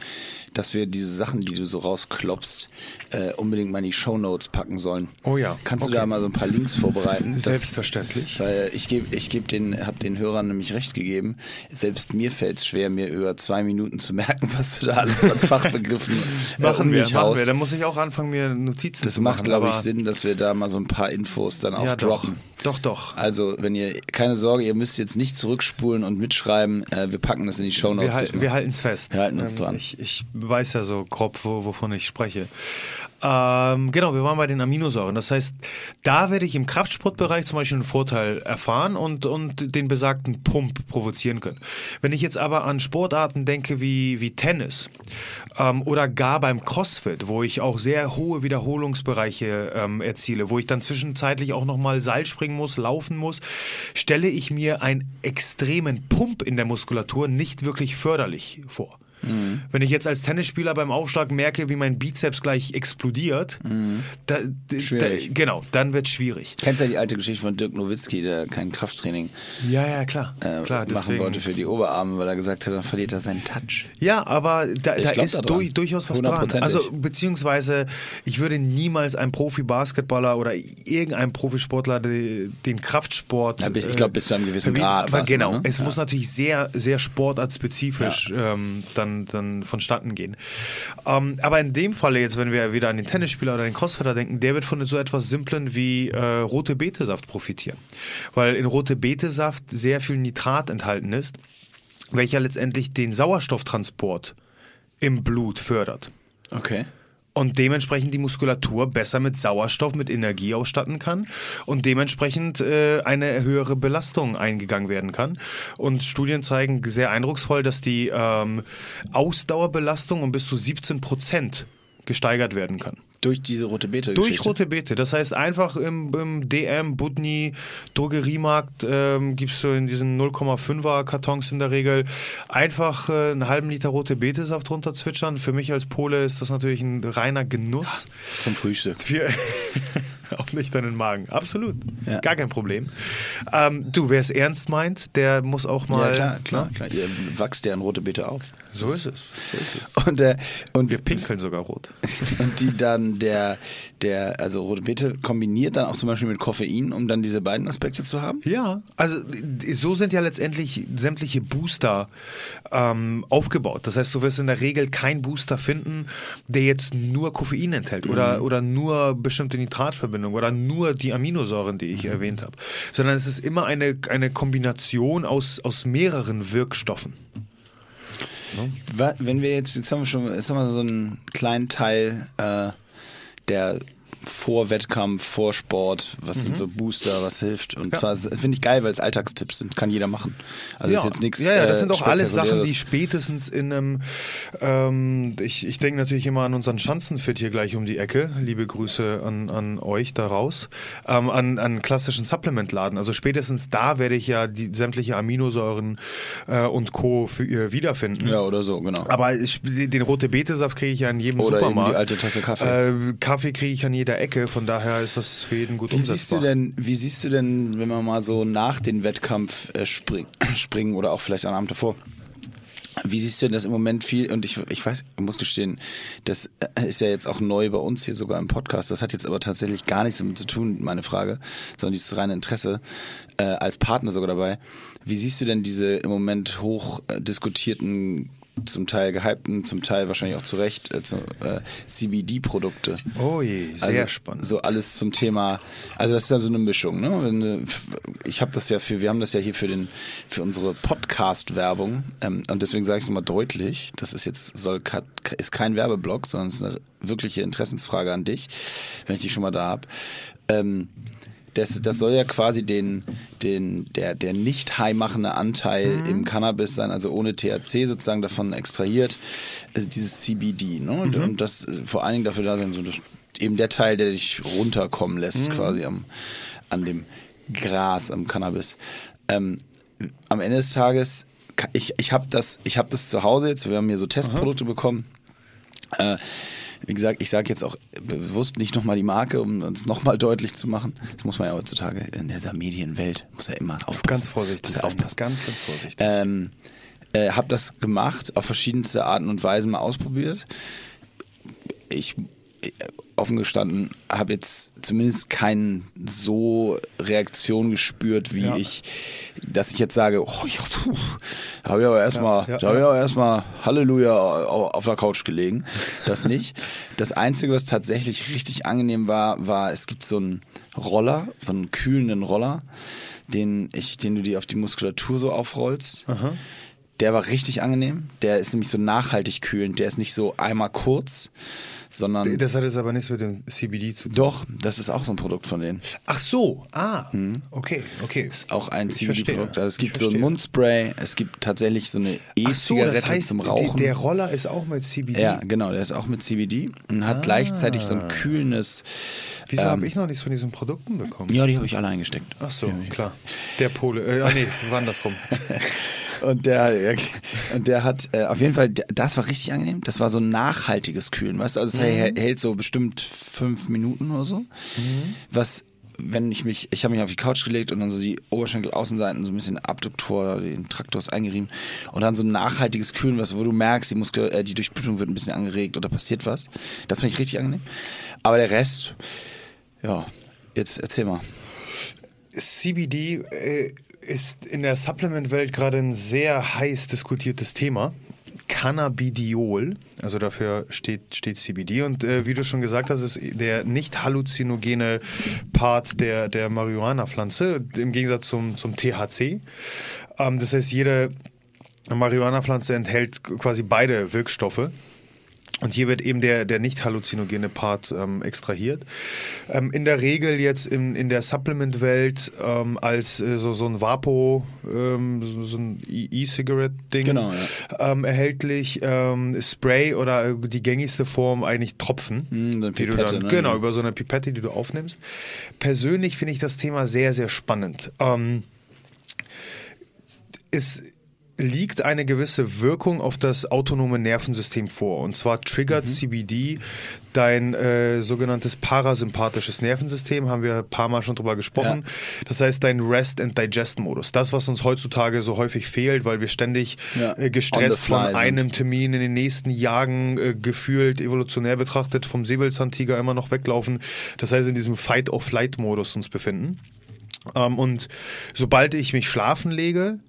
dass wir diese Sachen, die du so rausklopfst, äh, unbedingt mal in die Show Notes packen sollen. Oh ja. Kannst okay. du da mal so ein paar Links vorbereiten? Selbstverständlich. Das, weil ich gebe ich geb den, habe den Hörern nämlich recht gegeben. Selbst mir fällt es schwer, mir über zwei Minuten zu merken, was du da alles an Fachbegriffen äh, machen um wir, machen haust. wir. Dann muss ich auch anfangen, mir Notizen das zu machen. Das macht, glaube ich, Sinn, dass wir da mal so ein paar Infos dann auch ja, droppen. Doch, doch. Also, wenn ihr, keine Sorge, ihr müsst jetzt nicht zurückspulen und mitschreiben. Äh, wir packen das in die Show Notes. Wir, wir halten es fest. Wir halten uns ähm, dran. Ich, ich weiß ja so grob, wo, wovon ich spreche. Ähm, genau, wir waren bei den Aminosäuren. Das heißt, da werde ich im Kraftsportbereich zum Beispiel einen Vorteil erfahren und, und den besagten Pump provozieren können. Wenn ich jetzt aber an Sportarten denke wie, wie Tennis ähm, oder gar beim CrossFit, wo ich auch sehr hohe Wiederholungsbereiche ähm, erziele, wo ich dann zwischenzeitlich auch nochmal Seil springen muss, laufen muss, stelle ich mir einen extremen Pump in der Muskulatur nicht wirklich förderlich vor. Mhm. Wenn ich jetzt als Tennisspieler beim Aufschlag merke, wie mein Bizeps gleich explodiert, mhm. da, da, genau, dann wird es schwierig. Kennst du ja die alte Geschichte von Dirk Nowitzki, der kein Krafttraining ja, ja, klar, äh, klar machen deswegen. wollte für die Oberarme, weil er gesagt hat, dann verliert er seinen Touch. Ja, aber da, da ist da durch, durchaus was dran. Also beziehungsweise ich würde niemals einem Profi-Basketballer oder irgendeinem Profisportler den, den Kraftsport. Ja, ich glaube, bis zu einem gewissen Grad. Genau, ne? es ja. muss natürlich sehr, sehr sportartspezifisch ähm, dann dann, dann vonstatten gehen. Ähm, aber in dem Falle jetzt, wenn wir wieder an den Tennisspieler oder den Crossfitter denken, der wird von so etwas Simplen wie äh, rote Betesaft profitieren. Weil in rote Betesaft sehr viel Nitrat enthalten ist, welcher letztendlich den Sauerstofftransport im Blut fördert. Okay und dementsprechend die Muskulatur besser mit Sauerstoff, mit Energie ausstatten kann und dementsprechend äh, eine höhere Belastung eingegangen werden kann. Und Studien zeigen sehr eindrucksvoll, dass die ähm, Ausdauerbelastung um bis zu 17 Prozent gesteigert werden kann. Durch diese rote Beete. Durch rote Beete. Das heißt einfach im, im DM, Budni, Drogeriemarkt ähm, gibst du in diesen 0,5er Kartons in der Regel einfach äh, einen halben Liter rote Beete-Saft runterzwitschern. Für mich als Pole ist das natürlich ein reiner Genuss. Zum Frühstück. auf nüchternen Magen. Absolut. Ja. Gar kein Problem. Ähm, du, wer es ernst meint, der muss auch mal. Ja, klar, klar, ne? klar. Ihr wachst in rote Beete auf. So ist es. So ist es. Und, äh, und wir pinkeln sogar rot. Und die dann der, der, also rote Beete kombiniert dann auch zum Beispiel mit Koffein, um dann diese beiden Aspekte zu haben? Ja, also so sind ja letztendlich sämtliche Booster ähm, aufgebaut. Das heißt, du wirst in der Regel keinen Booster finden, der jetzt nur Koffein enthält oder, mhm. oder nur bestimmte Nitratverbindungen oder nur die Aminosäuren, die ich mhm. erwähnt habe. Sondern es ist immer eine, eine Kombination aus, aus mehreren Wirkstoffen. Wenn wir jetzt, jetzt haben wir schon, jetzt haben wir so einen kleinen Teil äh, der vor Wettkampf, vor Sport, was mhm. sind so Booster, was hilft. Und ja. zwar finde ich geil, weil es Alltagstipps sind, kann jeder machen. Also ja. ist jetzt nichts. Ja, ja, das sind auch äh, alles Sachen, die spätestens in einem, ähm, ich, ich denke natürlich immer an unseren Schanzenfit hier gleich um die Ecke. Liebe Grüße an, an euch daraus. Ähm, an, an klassischen Supplementladen. Also spätestens da werde ich ja die sämtliche Aminosäuren äh, und Co. für ihr wiederfinden. Ja, oder so, genau. Aber ich, den rote Betesaft kriege ich ja in jedem oder Supermarkt. Oder die alte Tasse Kaffee. Äh, Kaffee kriege ich an jeder der Ecke, von daher ist das für jeden gut wie umsetzbar. Siehst du denn, wie siehst du denn, wenn wir mal so nach dem Wettkampf äh, spring, springen oder auch vielleicht am Abend davor, wie siehst du denn das im Moment viel? Und ich, ich weiß, ich muss gestehen, das äh, ist ja jetzt auch neu bei uns hier sogar im Podcast. Das hat jetzt aber tatsächlich gar nichts damit zu tun, meine Frage, sondern dieses reine Interesse äh, als Partner sogar dabei. Wie siehst du denn diese im Moment hoch äh, diskutierten zum Teil gehypten, zum Teil wahrscheinlich auch zu Recht äh, äh, CBD-Produkte. Oh je, sehr also, spannend. So alles zum Thema, also das ist ja so eine Mischung. Ne? Ich habe das ja für, wir haben das ja hier für den, für unsere Podcast-Werbung ähm, und deswegen sage ich es nochmal deutlich. Das ist jetzt soll ist kein Werbeblock, sondern es ist eine wirkliche Interessensfrage an dich, wenn ich dich schon mal da habe. Ähm, das, das soll ja quasi den, den, der, der nicht high machende Anteil mhm. im Cannabis sein, also ohne THC sozusagen davon extrahiert, also dieses CBD. Ne? Und, mhm. und das vor allen Dingen dafür da sein, so eben der Teil, der dich runterkommen lässt, mhm. quasi am, an dem Gras, am Cannabis. Ähm, am Ende des Tages, ich, ich habe das, hab das zu Hause jetzt, wir haben hier so Testprodukte Aha. bekommen. Äh, wie gesagt, ich sage jetzt auch bewusst nicht nochmal die Marke, um uns nochmal deutlich zu machen. Das muss man ja heutzutage in dieser Medienwelt, muss ja immer aufpassen. Ganz vorsichtig sein. Aufpassen. Ganz, ganz vorsichtig. Ähm, äh, hab das gemacht, auf verschiedenste Arten und Weisen mal ausprobiert. Ich offen gestanden, habe jetzt zumindest keine so Reaktion gespürt, wie ja. ich, dass ich jetzt sage, oh, ich habe ja aber erstmal, ja, ja, habe ja erstmal Halleluja auf der Couch gelegen. Das nicht. Das Einzige, was tatsächlich richtig angenehm war, war, es gibt so einen Roller, so einen kühlenden Roller, den ich, den du dir auf die Muskulatur so aufrollst. Aha. Der war richtig angenehm. Der ist nämlich so nachhaltig kühlend. Der ist nicht so einmal kurz, sondern. Das hat jetzt aber nichts mit dem CBD zu tun. Doch, das ist auch so ein Produkt von denen. Ach so, ah, hm. okay, okay. Ist auch ein CBD-Produkt. Also es gibt so ein Mundspray, es gibt tatsächlich so eine E-Zigarette so, das heißt, zum Rauchen. Der Roller ist auch mit CBD. Ja, genau, der ist auch mit CBD und hat ah. gleichzeitig so ein kühlendes. Wieso ähm, habe ich noch nichts von diesen Produkten bekommen? Ja, die habe ich alle eingesteckt. Ach so, klar. Der Pole, äh, ah nee, andersrum. Und der, und der hat äh, auf jeden Fall, das war richtig angenehm. Das war so ein nachhaltiges Kühlen, weißt du? Also es mhm. hält so bestimmt fünf Minuten oder so. Mhm. Was wenn ich mich, ich habe mich auf die Couch gelegt und dann so die Oberschenkelaußenseiten so ein bisschen Abduktor oder den Traktors eingerieben und dann so ein nachhaltiges Kühlen, was, wo du merkst, die Muskel, äh, die Durchblutung wird ein bisschen angeregt oder passiert was. Das finde ich richtig angenehm. Aber der Rest, ja, jetzt erzähl mal. CBD äh, ist in der Supplement-Welt gerade ein sehr heiß diskutiertes Thema. Cannabidiol, also dafür steht, steht CBD und äh, wie du schon gesagt hast, ist der nicht halluzinogene Part der, der Marihuana-Pflanze im Gegensatz zum, zum THC. Ähm, das heißt, jede Marihuana-Pflanze enthält quasi beide Wirkstoffe. Und hier wird eben der, der nicht halluzinogene Part ähm, extrahiert. Ähm, in der Regel jetzt in, in der Supplement-Welt ähm, als äh, so, so ein Vapo, ähm, so, so, ein e- E-Cigarette-Ding genau, ja. Ähm, erhältlich. Ähm, Spray oder die gängigste Form eigentlich Tropfen. Mm, die Pipette, dann, ne? Genau, über so eine Pipette, die du aufnimmst. Persönlich finde ich das Thema sehr, sehr spannend. ist liegt eine gewisse Wirkung auf das autonome Nervensystem vor. Und zwar triggert mhm. CBD dein äh, sogenanntes parasympathisches Nervensystem, haben wir ein paar Mal schon drüber gesprochen. Ja. Das heißt, dein Rest-and-Digest-Modus. Das, was uns heutzutage so häufig fehlt, weil wir ständig ja. äh, gestresst von einem Termin in den nächsten Jagen äh, gefühlt, evolutionär betrachtet, vom Säbelzahntiger immer noch weglaufen. Das heißt, in diesem Fight-of-Flight-Modus uns befinden. Ähm, und sobald ich mich schlafen lege,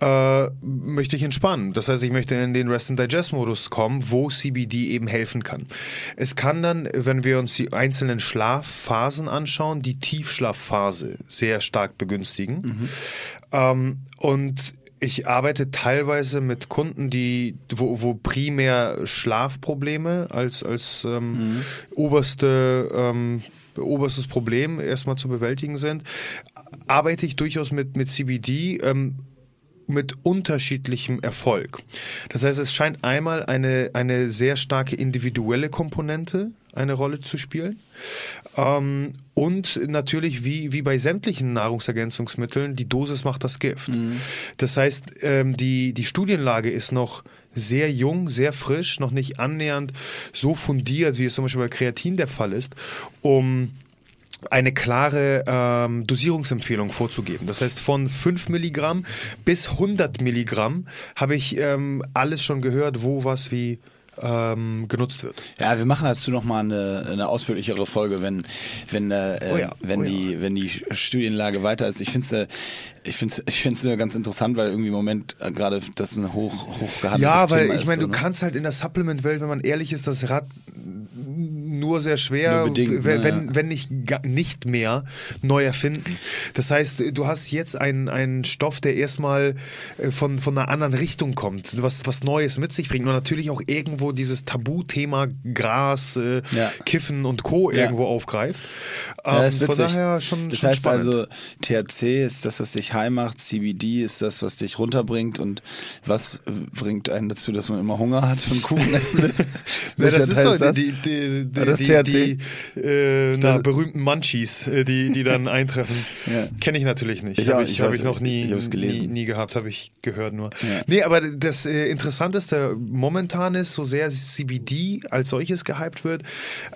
äh, möchte ich entspannen. Das heißt, ich möchte in den Rest and Digest Modus kommen, wo CBD eben helfen kann. Es kann dann, wenn wir uns die einzelnen Schlafphasen anschauen, die Tiefschlafphase sehr stark begünstigen. Mhm. Ähm, und ich arbeite teilweise mit Kunden, die, wo, wo primär Schlafprobleme als, als ähm, mhm. oberste, ähm, oberstes Problem erstmal zu bewältigen sind. Arbeite ich durchaus mit, mit CBD. Ähm, mit unterschiedlichem Erfolg. Das heißt, es scheint einmal eine, eine sehr starke individuelle Komponente eine Rolle zu spielen. Ähm, und natürlich, wie, wie bei sämtlichen Nahrungsergänzungsmitteln, die Dosis macht das Gift. Mhm. Das heißt, ähm, die, die Studienlage ist noch sehr jung, sehr frisch, noch nicht annähernd so fundiert, wie es zum Beispiel bei Kreatin der Fall ist, um eine klare ähm, Dosierungsempfehlung vorzugeben. Das heißt, von 5 Milligramm bis 100 Milligramm habe ich ähm, alles schon gehört, wo was wie ähm, genutzt wird. Ja, wir machen dazu nochmal eine, eine ausführlichere Folge, wenn, wenn, äh, oh ja, wenn, oh die, ja. wenn die Studienlage weiter ist. Ich finde es ich find's, ich find's ganz interessant, weil irgendwie im Moment äh, gerade das ein hoch, hoch gehandeltes Ja, weil Thema ich meine, so, du ne? kannst halt in der Supplement-Welt, wenn man ehrlich ist, das Rad nur sehr schwer, nur bedingt, wenn, wenn, wenn nicht, nicht mehr neu erfinden. Das heißt, du hast jetzt einen, einen Stoff, der erstmal äh, von, von einer anderen Richtung kommt, was, was Neues mit sich bringt und natürlich auch irgendwo dieses Tabuthema Gras, äh, ja. Kiffen und Co. Ja. irgendwo aufgreift. Ähm, von daher schon, das schon heißt spannend. also, THC ist das, was dich heim macht, CBD ist das, was dich runterbringt und was bringt einen dazu, dass man immer Hunger hat und Kuchen essen will? ja, das ist doch die, die, die, das die? Die, äh, na, berühmten Munchies, äh, die, die dann eintreffen. ja. Kenne ich natürlich nicht. Habe ich, hab ich noch nie, ich nie, nie, gehabt, habe ich gehört nur. Ja. Nee, aber das äh, Interessanteste momentan ist, so sehr CBD als solches gehypt wird,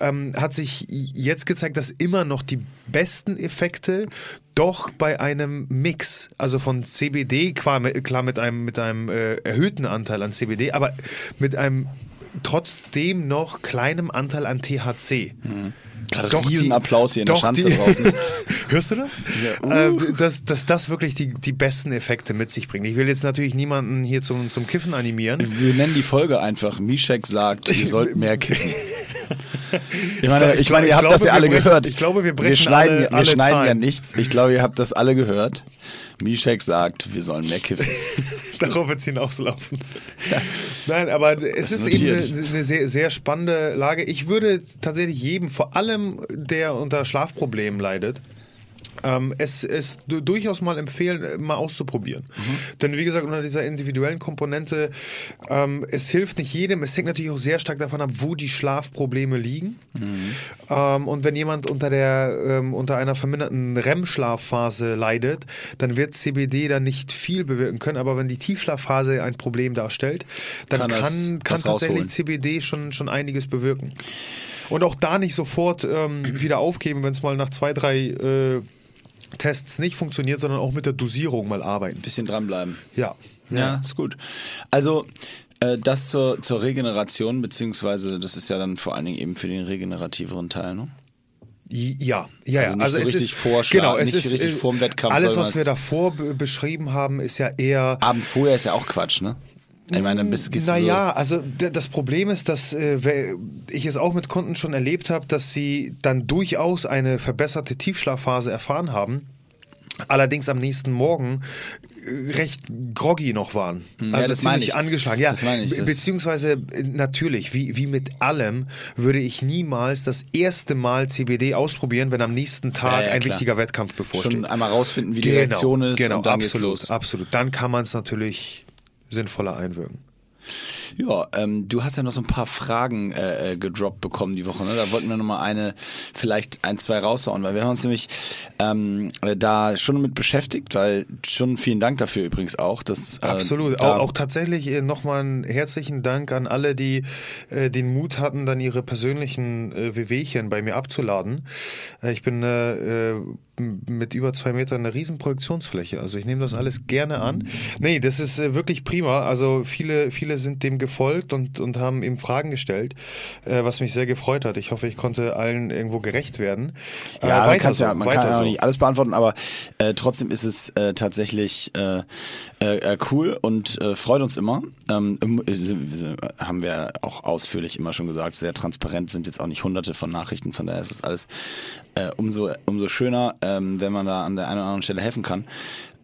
ähm, hat sich jetzt gezeigt, dass immer noch die besten Effekte doch bei einem Mix, also von CBD, klar mit, einem, mit einem äh, erhöhten Anteil an CBD, aber mit einem trotzdem noch kleinem Anteil an THC. Mhm. Gerade Riesenapplaus hier in der Schanze die, draußen. Hörst du das? Ja. Uh. Äh, dass, dass das wirklich die, die besten Effekte mit sich bringt. Ich will jetzt natürlich niemanden hier zum, zum Kiffen animieren. Wir nennen die Folge einfach Mischek sagt, ihr sollt mehr kiffen. Ich meine, ich, ich meine ihr habt glaube, das ja alle brechen, gehört. Ich glaube, wir brechen Wir schneiden, alle, wir alle schneiden ja nichts. Ich glaube, ihr habt das alle gehört. Mischek sagt, wir sollen mehr kiffen. Darauf wird es hinauslaufen. Ja. Nein, aber es ist, ist eben eine, eine, sehr, sehr spannende Lage. Ich würde tatsächlich jedem, vor allem der unter Schlafproblemen leidet, ähm, es, es durchaus mal empfehlen, mal auszuprobieren. Mhm. Denn wie gesagt, unter dieser individuellen Komponente, ähm, es hilft nicht jedem. Es hängt natürlich auch sehr stark davon ab, wo die Schlafprobleme liegen. Mhm. Ähm, und wenn jemand unter, der, ähm, unter einer verminderten REM-Schlafphase leidet, dann wird CBD dann nicht viel bewirken können. Aber wenn die Tiefschlafphase ein Problem darstellt, dann kann, kann, das, kann tatsächlich rausholen. CBD schon, schon einiges bewirken. Und auch da nicht sofort ähm, wieder aufgeben, wenn es mal nach zwei, drei äh, Tests nicht funktioniert, sondern auch mit der Dosierung mal arbeiten. Ein bisschen dranbleiben. Ja. Ja, ja ist gut. Also äh, das zur, zur Regeneration, beziehungsweise das ist ja dann vor allen Dingen eben für den regenerativeren Teil, ne? Ja, ja, ja. Also, nicht also so richtig ist, vorschlagen, genau, es nicht ist, richtig äh, vorm Wettkampf. Alles, was wir davor beschrieben haben, ist ja eher. Abend vorher ist ja auch Quatsch, ne? Ich meine, bist, gehst naja, so also das Problem ist, dass äh, ich es auch mit Kunden schon erlebt habe, dass sie dann durchaus eine verbesserte Tiefschlafphase erfahren haben. Allerdings am nächsten Morgen äh, recht groggy noch waren. Hm, also ja, ziemlich ich. angeschlagen. Ja, das meine ich, beziehungsweise äh, natürlich, wie, wie mit allem, würde ich niemals das erste Mal CBD ausprobieren, wenn am nächsten Tag ja, ja, ein klar. wichtiger Wettkampf bevorsteht. Schon einmal rausfinden, wie die genau, Reaktion ist genau, und dann absolut, geht's los. Absolut. Dann kann man es natürlich sinnvoller einwirken. Ja, ähm, du hast ja noch so ein paar Fragen äh, äh gedroppt bekommen die Woche. Ne? Da wollten wir noch mal eine, vielleicht ein, zwei raushauen, weil wir haben uns nämlich ähm, da schon mit beschäftigt, weil schon vielen Dank dafür übrigens auch. Dass, äh, Absolut. auch, auch tatsächlich äh, nochmal einen herzlichen Dank an alle, die äh, den Mut hatten, dann ihre persönlichen äh, Wehwehchen bei mir abzuladen. Äh, ich bin äh, mit über zwei Metern eine riesen Projektionsfläche. Also ich nehme das alles gerne an. Nee, das ist äh, wirklich prima. Also viele, viele sind dem gefolgt und, und haben ihm Fragen gestellt, äh, was mich sehr gefreut hat. Ich hoffe, ich konnte allen irgendwo gerecht werden. Äh, ja, man, so, ja, man kann ja so. nicht alles beantworten, aber äh, trotzdem ist es äh, tatsächlich äh, cool und freut uns immer. Ähm, haben wir auch ausführlich immer schon gesagt, sehr transparent, sind jetzt auch nicht hunderte von Nachrichten, von daher ist es alles umso, umso schöner ähm, wenn man da an der einen oder anderen Stelle helfen kann.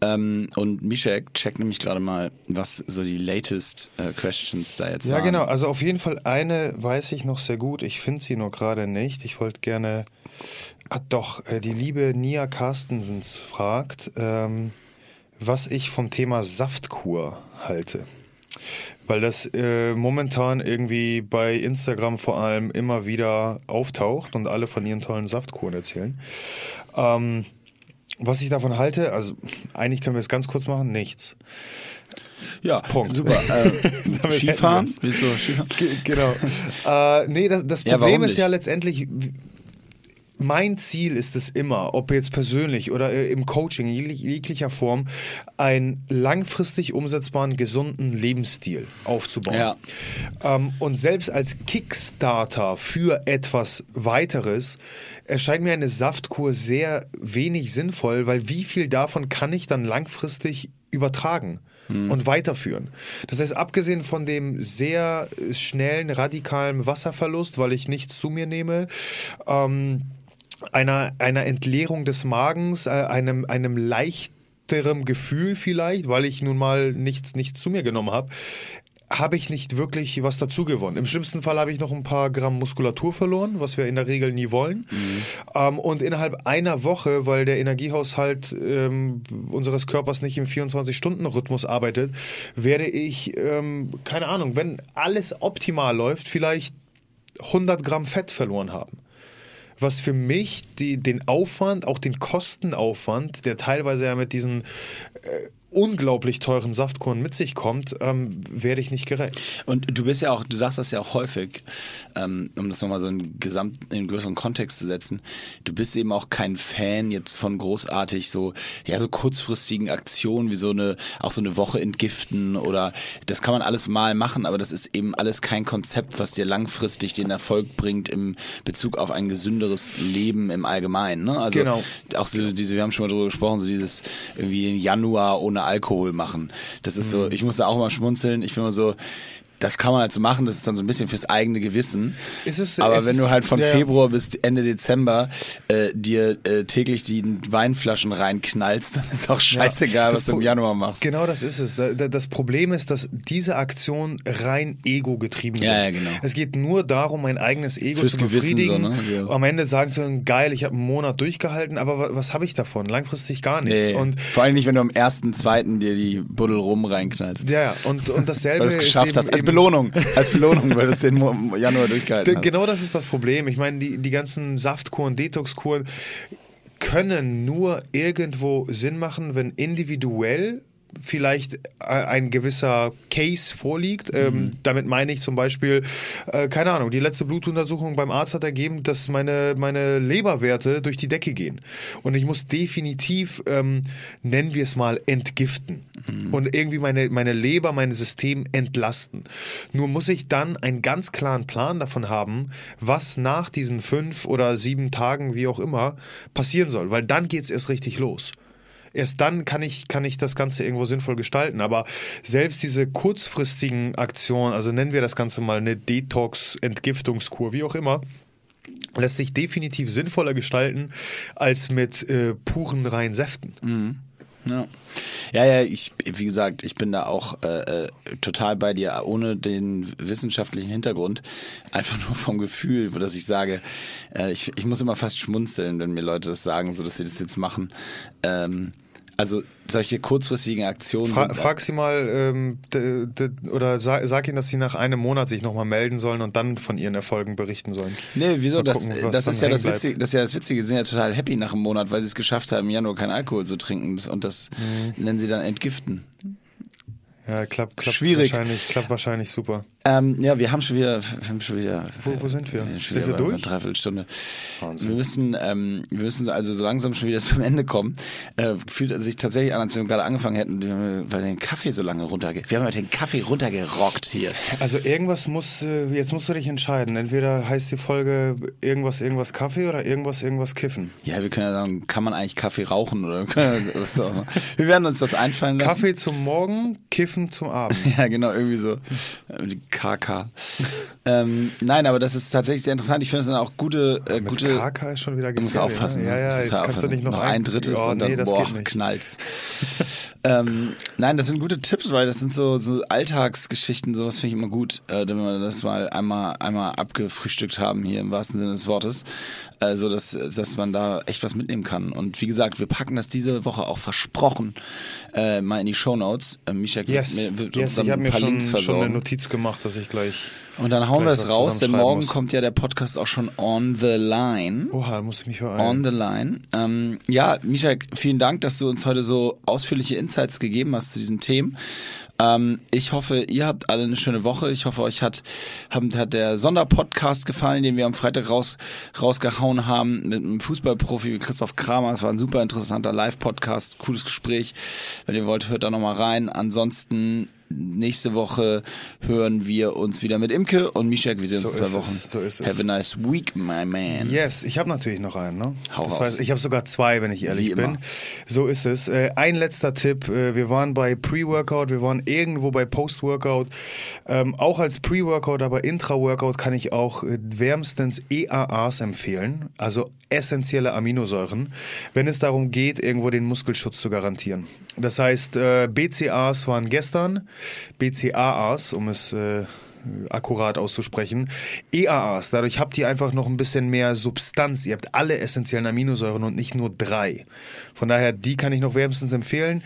Ähm, und Mishek checkt nämlich gerade mal, was so die latest äh, Questions da jetzt ja, waren. Ja, genau. Also auf jeden Fall eine weiß ich noch sehr gut. Ich finde sie nur gerade nicht. Ich wollte gerne. Ah, doch, äh, die liebe Nia Carstensens fragt, ähm, was ich vom Thema Saftkur halte. Weil das äh, momentan irgendwie bei Instagram vor allem immer wieder auftaucht und alle von ihren tollen Saftkuren erzählen. Ähm, was ich davon halte, also eigentlich können wir es ganz kurz machen, nichts. Ja, Punkt. Super. Äh, Skifahren? Du Skifahren? genau. Äh, nee, das, das Problem ja, ist ja letztendlich, mein Ziel ist es immer, ob jetzt persönlich oder äh, im Coaching, jeglicher Form, einen langfristig umsetzbaren, gesunden Lebensstil aufzubauen. Ja. Ähm, und selbst als Kickstarter für etwas weiteres erscheint mir eine Saftkur sehr wenig sinnvoll, weil wie viel davon kann ich dann langfristig übertragen? Hm. und weiterführen. Das heißt, abgesehen von dem sehr schnellen, radikalen Wasserverlust, weil ich nichts zu mir nehme, ähm, einer, einer Entleerung des Magens, äh, einem, einem leichterem Gefühl vielleicht, weil ich nun mal nichts, nichts zu mir genommen habe, habe ich nicht wirklich was dazu gewonnen. Im schlimmsten Fall habe ich noch ein paar Gramm Muskulatur verloren, was wir in der Regel nie wollen. Mhm. Ähm, und innerhalb einer Woche, weil der Energiehaushalt ähm, unseres Körpers nicht im 24-Stunden-Rhythmus arbeitet, werde ich, ähm, keine Ahnung, wenn alles optimal läuft, vielleicht 100 Gramm Fett verloren haben was für mich die, den Aufwand, auch den Kostenaufwand, der teilweise ja mit diesen äh, unglaublich teuren Saftkorn mit sich kommt, ähm, werde ich nicht gerecht. Und du bist ja auch, du sagst das ja auch häufig, ähm, um das nochmal so in, Gesamt, in einen größeren Kontext zu setzen, du bist eben auch kein Fan jetzt von großartig so, ja, so kurzfristigen Aktionen wie so eine, auch so eine Woche entgiften oder das kann man alles mal machen, aber das ist eben alles kein Konzept, was dir langfristig den Erfolg bringt im Bezug auf ein gesünderes Leben im Allgemeinen. Ne? Also genau. auch so diese, wir haben schon mal darüber gesprochen, so dieses irgendwie Januar ohne ohne Alkohol machen. Das ist so, mhm. ich muss da auch mal schmunzeln. Ich finde mal so, das kann man halt so machen, das ist dann so ein bisschen fürs eigene Gewissen. Es, Aber wenn du halt von ja. Februar bis Ende Dezember äh, dir äh, täglich die Weinflaschen reinknallst, dann ist auch scheißegal, ja, was du im Januar machst. Genau das ist es. Das Problem ist, dass diese Aktion rein ego getrieben sind. Ja, ja, genau. Es geht nur darum, mein eigenes Ego fürs zu befriedigen. Gewissen, so, ne? ja. Am Ende sagen zu können, geil, ich habe einen Monat durchgehalten, aber was, was habe ich davon? Langfristig gar nichts. Nee, und vor allem nicht, wenn du am ersten, zweiten dir die Buddel rum reinknallst. Ja, und, und dasselbe Weil du es geschafft hast. Als Belohnung. Als Belohnung, weil das den Januar durchgehalten hat. Genau das ist das Problem. Ich meine, die, die ganzen Saftkuren, Detoxkuren können nur irgendwo Sinn machen, wenn individuell vielleicht ein gewisser Case vorliegt. Ähm, mhm. Damit meine ich zum Beispiel, äh, keine Ahnung, die letzte Blutuntersuchung beim Arzt hat ergeben, dass meine, meine Leberwerte durch die Decke gehen. Und ich muss definitiv, ähm, nennen wir es mal, entgiften. Mhm. Und irgendwie meine, meine Leber, mein System entlasten. Nur muss ich dann einen ganz klaren Plan davon haben, was nach diesen fünf oder sieben Tagen, wie auch immer, passieren soll. Weil dann geht es erst richtig los. Erst dann kann ich, kann ich das Ganze irgendwo sinnvoll gestalten. Aber selbst diese kurzfristigen Aktionen, also nennen wir das Ganze mal eine Detox, Entgiftungskur, wie auch immer, lässt sich definitiv sinnvoller gestalten als mit äh, puren reinen Säften. Mhm. Ja. ja, ja, ich, wie gesagt, ich bin da auch äh, äh, total bei dir, ohne den wissenschaftlichen Hintergrund, einfach nur vom Gefühl, dass ich sage, äh, ich, ich muss immer fast schmunzeln, wenn mir Leute das sagen, so dass sie das jetzt machen. Ähm, Also solche kurzfristigen Aktionen. Fra frag sie mal ähm, oder sag, sag, ihnen, dass sie nach einem Monat sich nochmal melden sollen und dann von ihren Erfolgen berichten sollen. Nee, wieso? das, gucken, das, ist ja das, Witzige, das ist ja das Witzige. Sie sind ja total happy nach einem Monat, weil sie es geschafft haben, im Januar keinen Alkohol zu trinken. Und das mhm. nennen sie dann Entgiften. Ja, klappt, klappt Schwierig. Wahrscheinlich, klappt wahrscheinlich super. Ähm, ja, wir haben schon wieder. Wir haben schon wieder wo, wo sind wir? Äh, sind wir durch? Eine Dreiviertelstunde. Wahnsinn. Wir müssen, ähm, wir müssen also so langsam schon wieder zum Ende kommen. Äh, fühlt sich tatsächlich an, als wir gerade angefangen hätten, weil den Kaffee so lange runterge. Wir haben ja den Kaffee runtergerockt hier. Also irgendwas muss, äh, jetzt musst du dich entscheiden. Entweder heißt die Folge irgendwas, irgendwas Kaffee oder irgendwas, irgendwas kiffen. Ja, wir können ja sagen, kann man eigentlich Kaffee rauchen oder. Wir werden uns das einfallen lassen. Kaffee zum Morgen, Kiffen zum Abend. ja, genau, irgendwie so. Die KK. ähm, nein, aber das ist tatsächlich sehr interessant. Ich finde es dann auch gute. Äh, gute KK ist schon wieder gefährlich. Du musst aufpassen. Ja, ja, ja jetzt kannst du nicht noch, noch ein, ein drittes oh, und dann nee, boah, knallt's. ähm, nein, das sind gute Tipps, weil das sind so, so Alltagsgeschichten, sowas finde ich immer gut, äh, wenn wir das mal einmal, einmal abgefrühstückt haben hier im wahrsten Sinne des Wortes. Also, dass, dass man da echt was mitnehmen kann. Und wie gesagt, wir packen das diese Woche auch versprochen äh, mal in die Show Notes. Äh, Misha yes. wird, wird yes, uns dann ein paar schon, Links versorgen. schon eine Notiz gemacht, dass ich gleich. Und dann hauen wir es raus, denn morgen muss. kommt ja der Podcast auch schon on the line. Oha, da muss ich mich beeilen. On the line. Ähm, ja, Misha, vielen Dank, dass du uns heute so ausführliche Insights gegeben hast zu diesen Themen. Ähm, ich hoffe, ihr habt alle eine schöne Woche. Ich hoffe, euch hat, hat der Sonderpodcast gefallen, den wir am Freitag raus, rausgehauen haben mit einem Fußballprofi wie Christoph Kramer. Es war ein super interessanter Live-Podcast, cooles Gespräch. Wenn ihr wollt, hört da nochmal rein. Ansonsten nächste Woche hören wir uns wieder mit Imke und Mishak. Wir sehen uns so zwei Wochen. So ist es. Have a nice week, my man. Yes, ich habe natürlich noch einen. Ne? Hau das raus. heißt, ich habe sogar zwei, wenn ich ehrlich Wie bin. Immer. So ist es. Äh, ein letzter Tipp. Äh, wir waren bei Pre-Workout, wir waren irgendwo bei Post-Workout. Ähm, auch als Pre-Workout, aber Intra-Workout kann ich auch äh, wärmstens EAAs empfehlen. Also essentielle Aminosäuren, wenn es darum geht, irgendwo den Muskelschutz zu garantieren. Das heißt, BCAs waren gestern, BCAAs, um es äh, akkurat auszusprechen. EAAs, dadurch habt ihr einfach noch ein bisschen mehr Substanz. Ihr habt alle essentiellen Aminosäuren und nicht nur drei. Von daher, die kann ich noch wärmstens empfehlen.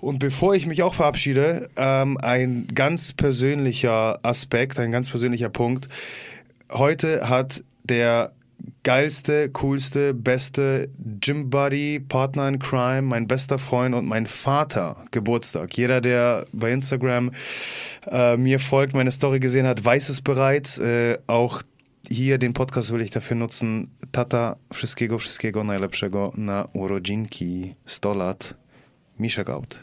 Und bevor ich mich auch verabschiede, ähm, ein ganz persönlicher Aspekt, ein ganz persönlicher Punkt. Heute hat der geilste, coolste, beste Gym Buddy, Partner in Crime, mein bester Freund und mein Vater Geburtstag. Jeder, der bei Instagram äh, mir folgt, meine Story gesehen hat, weiß es bereits. Äh, auch hier den Podcast will ich dafür nutzen. Tata, wszystkiego, wszystkiego najlepszego na urodzinki 100 lat. Misha Gaut.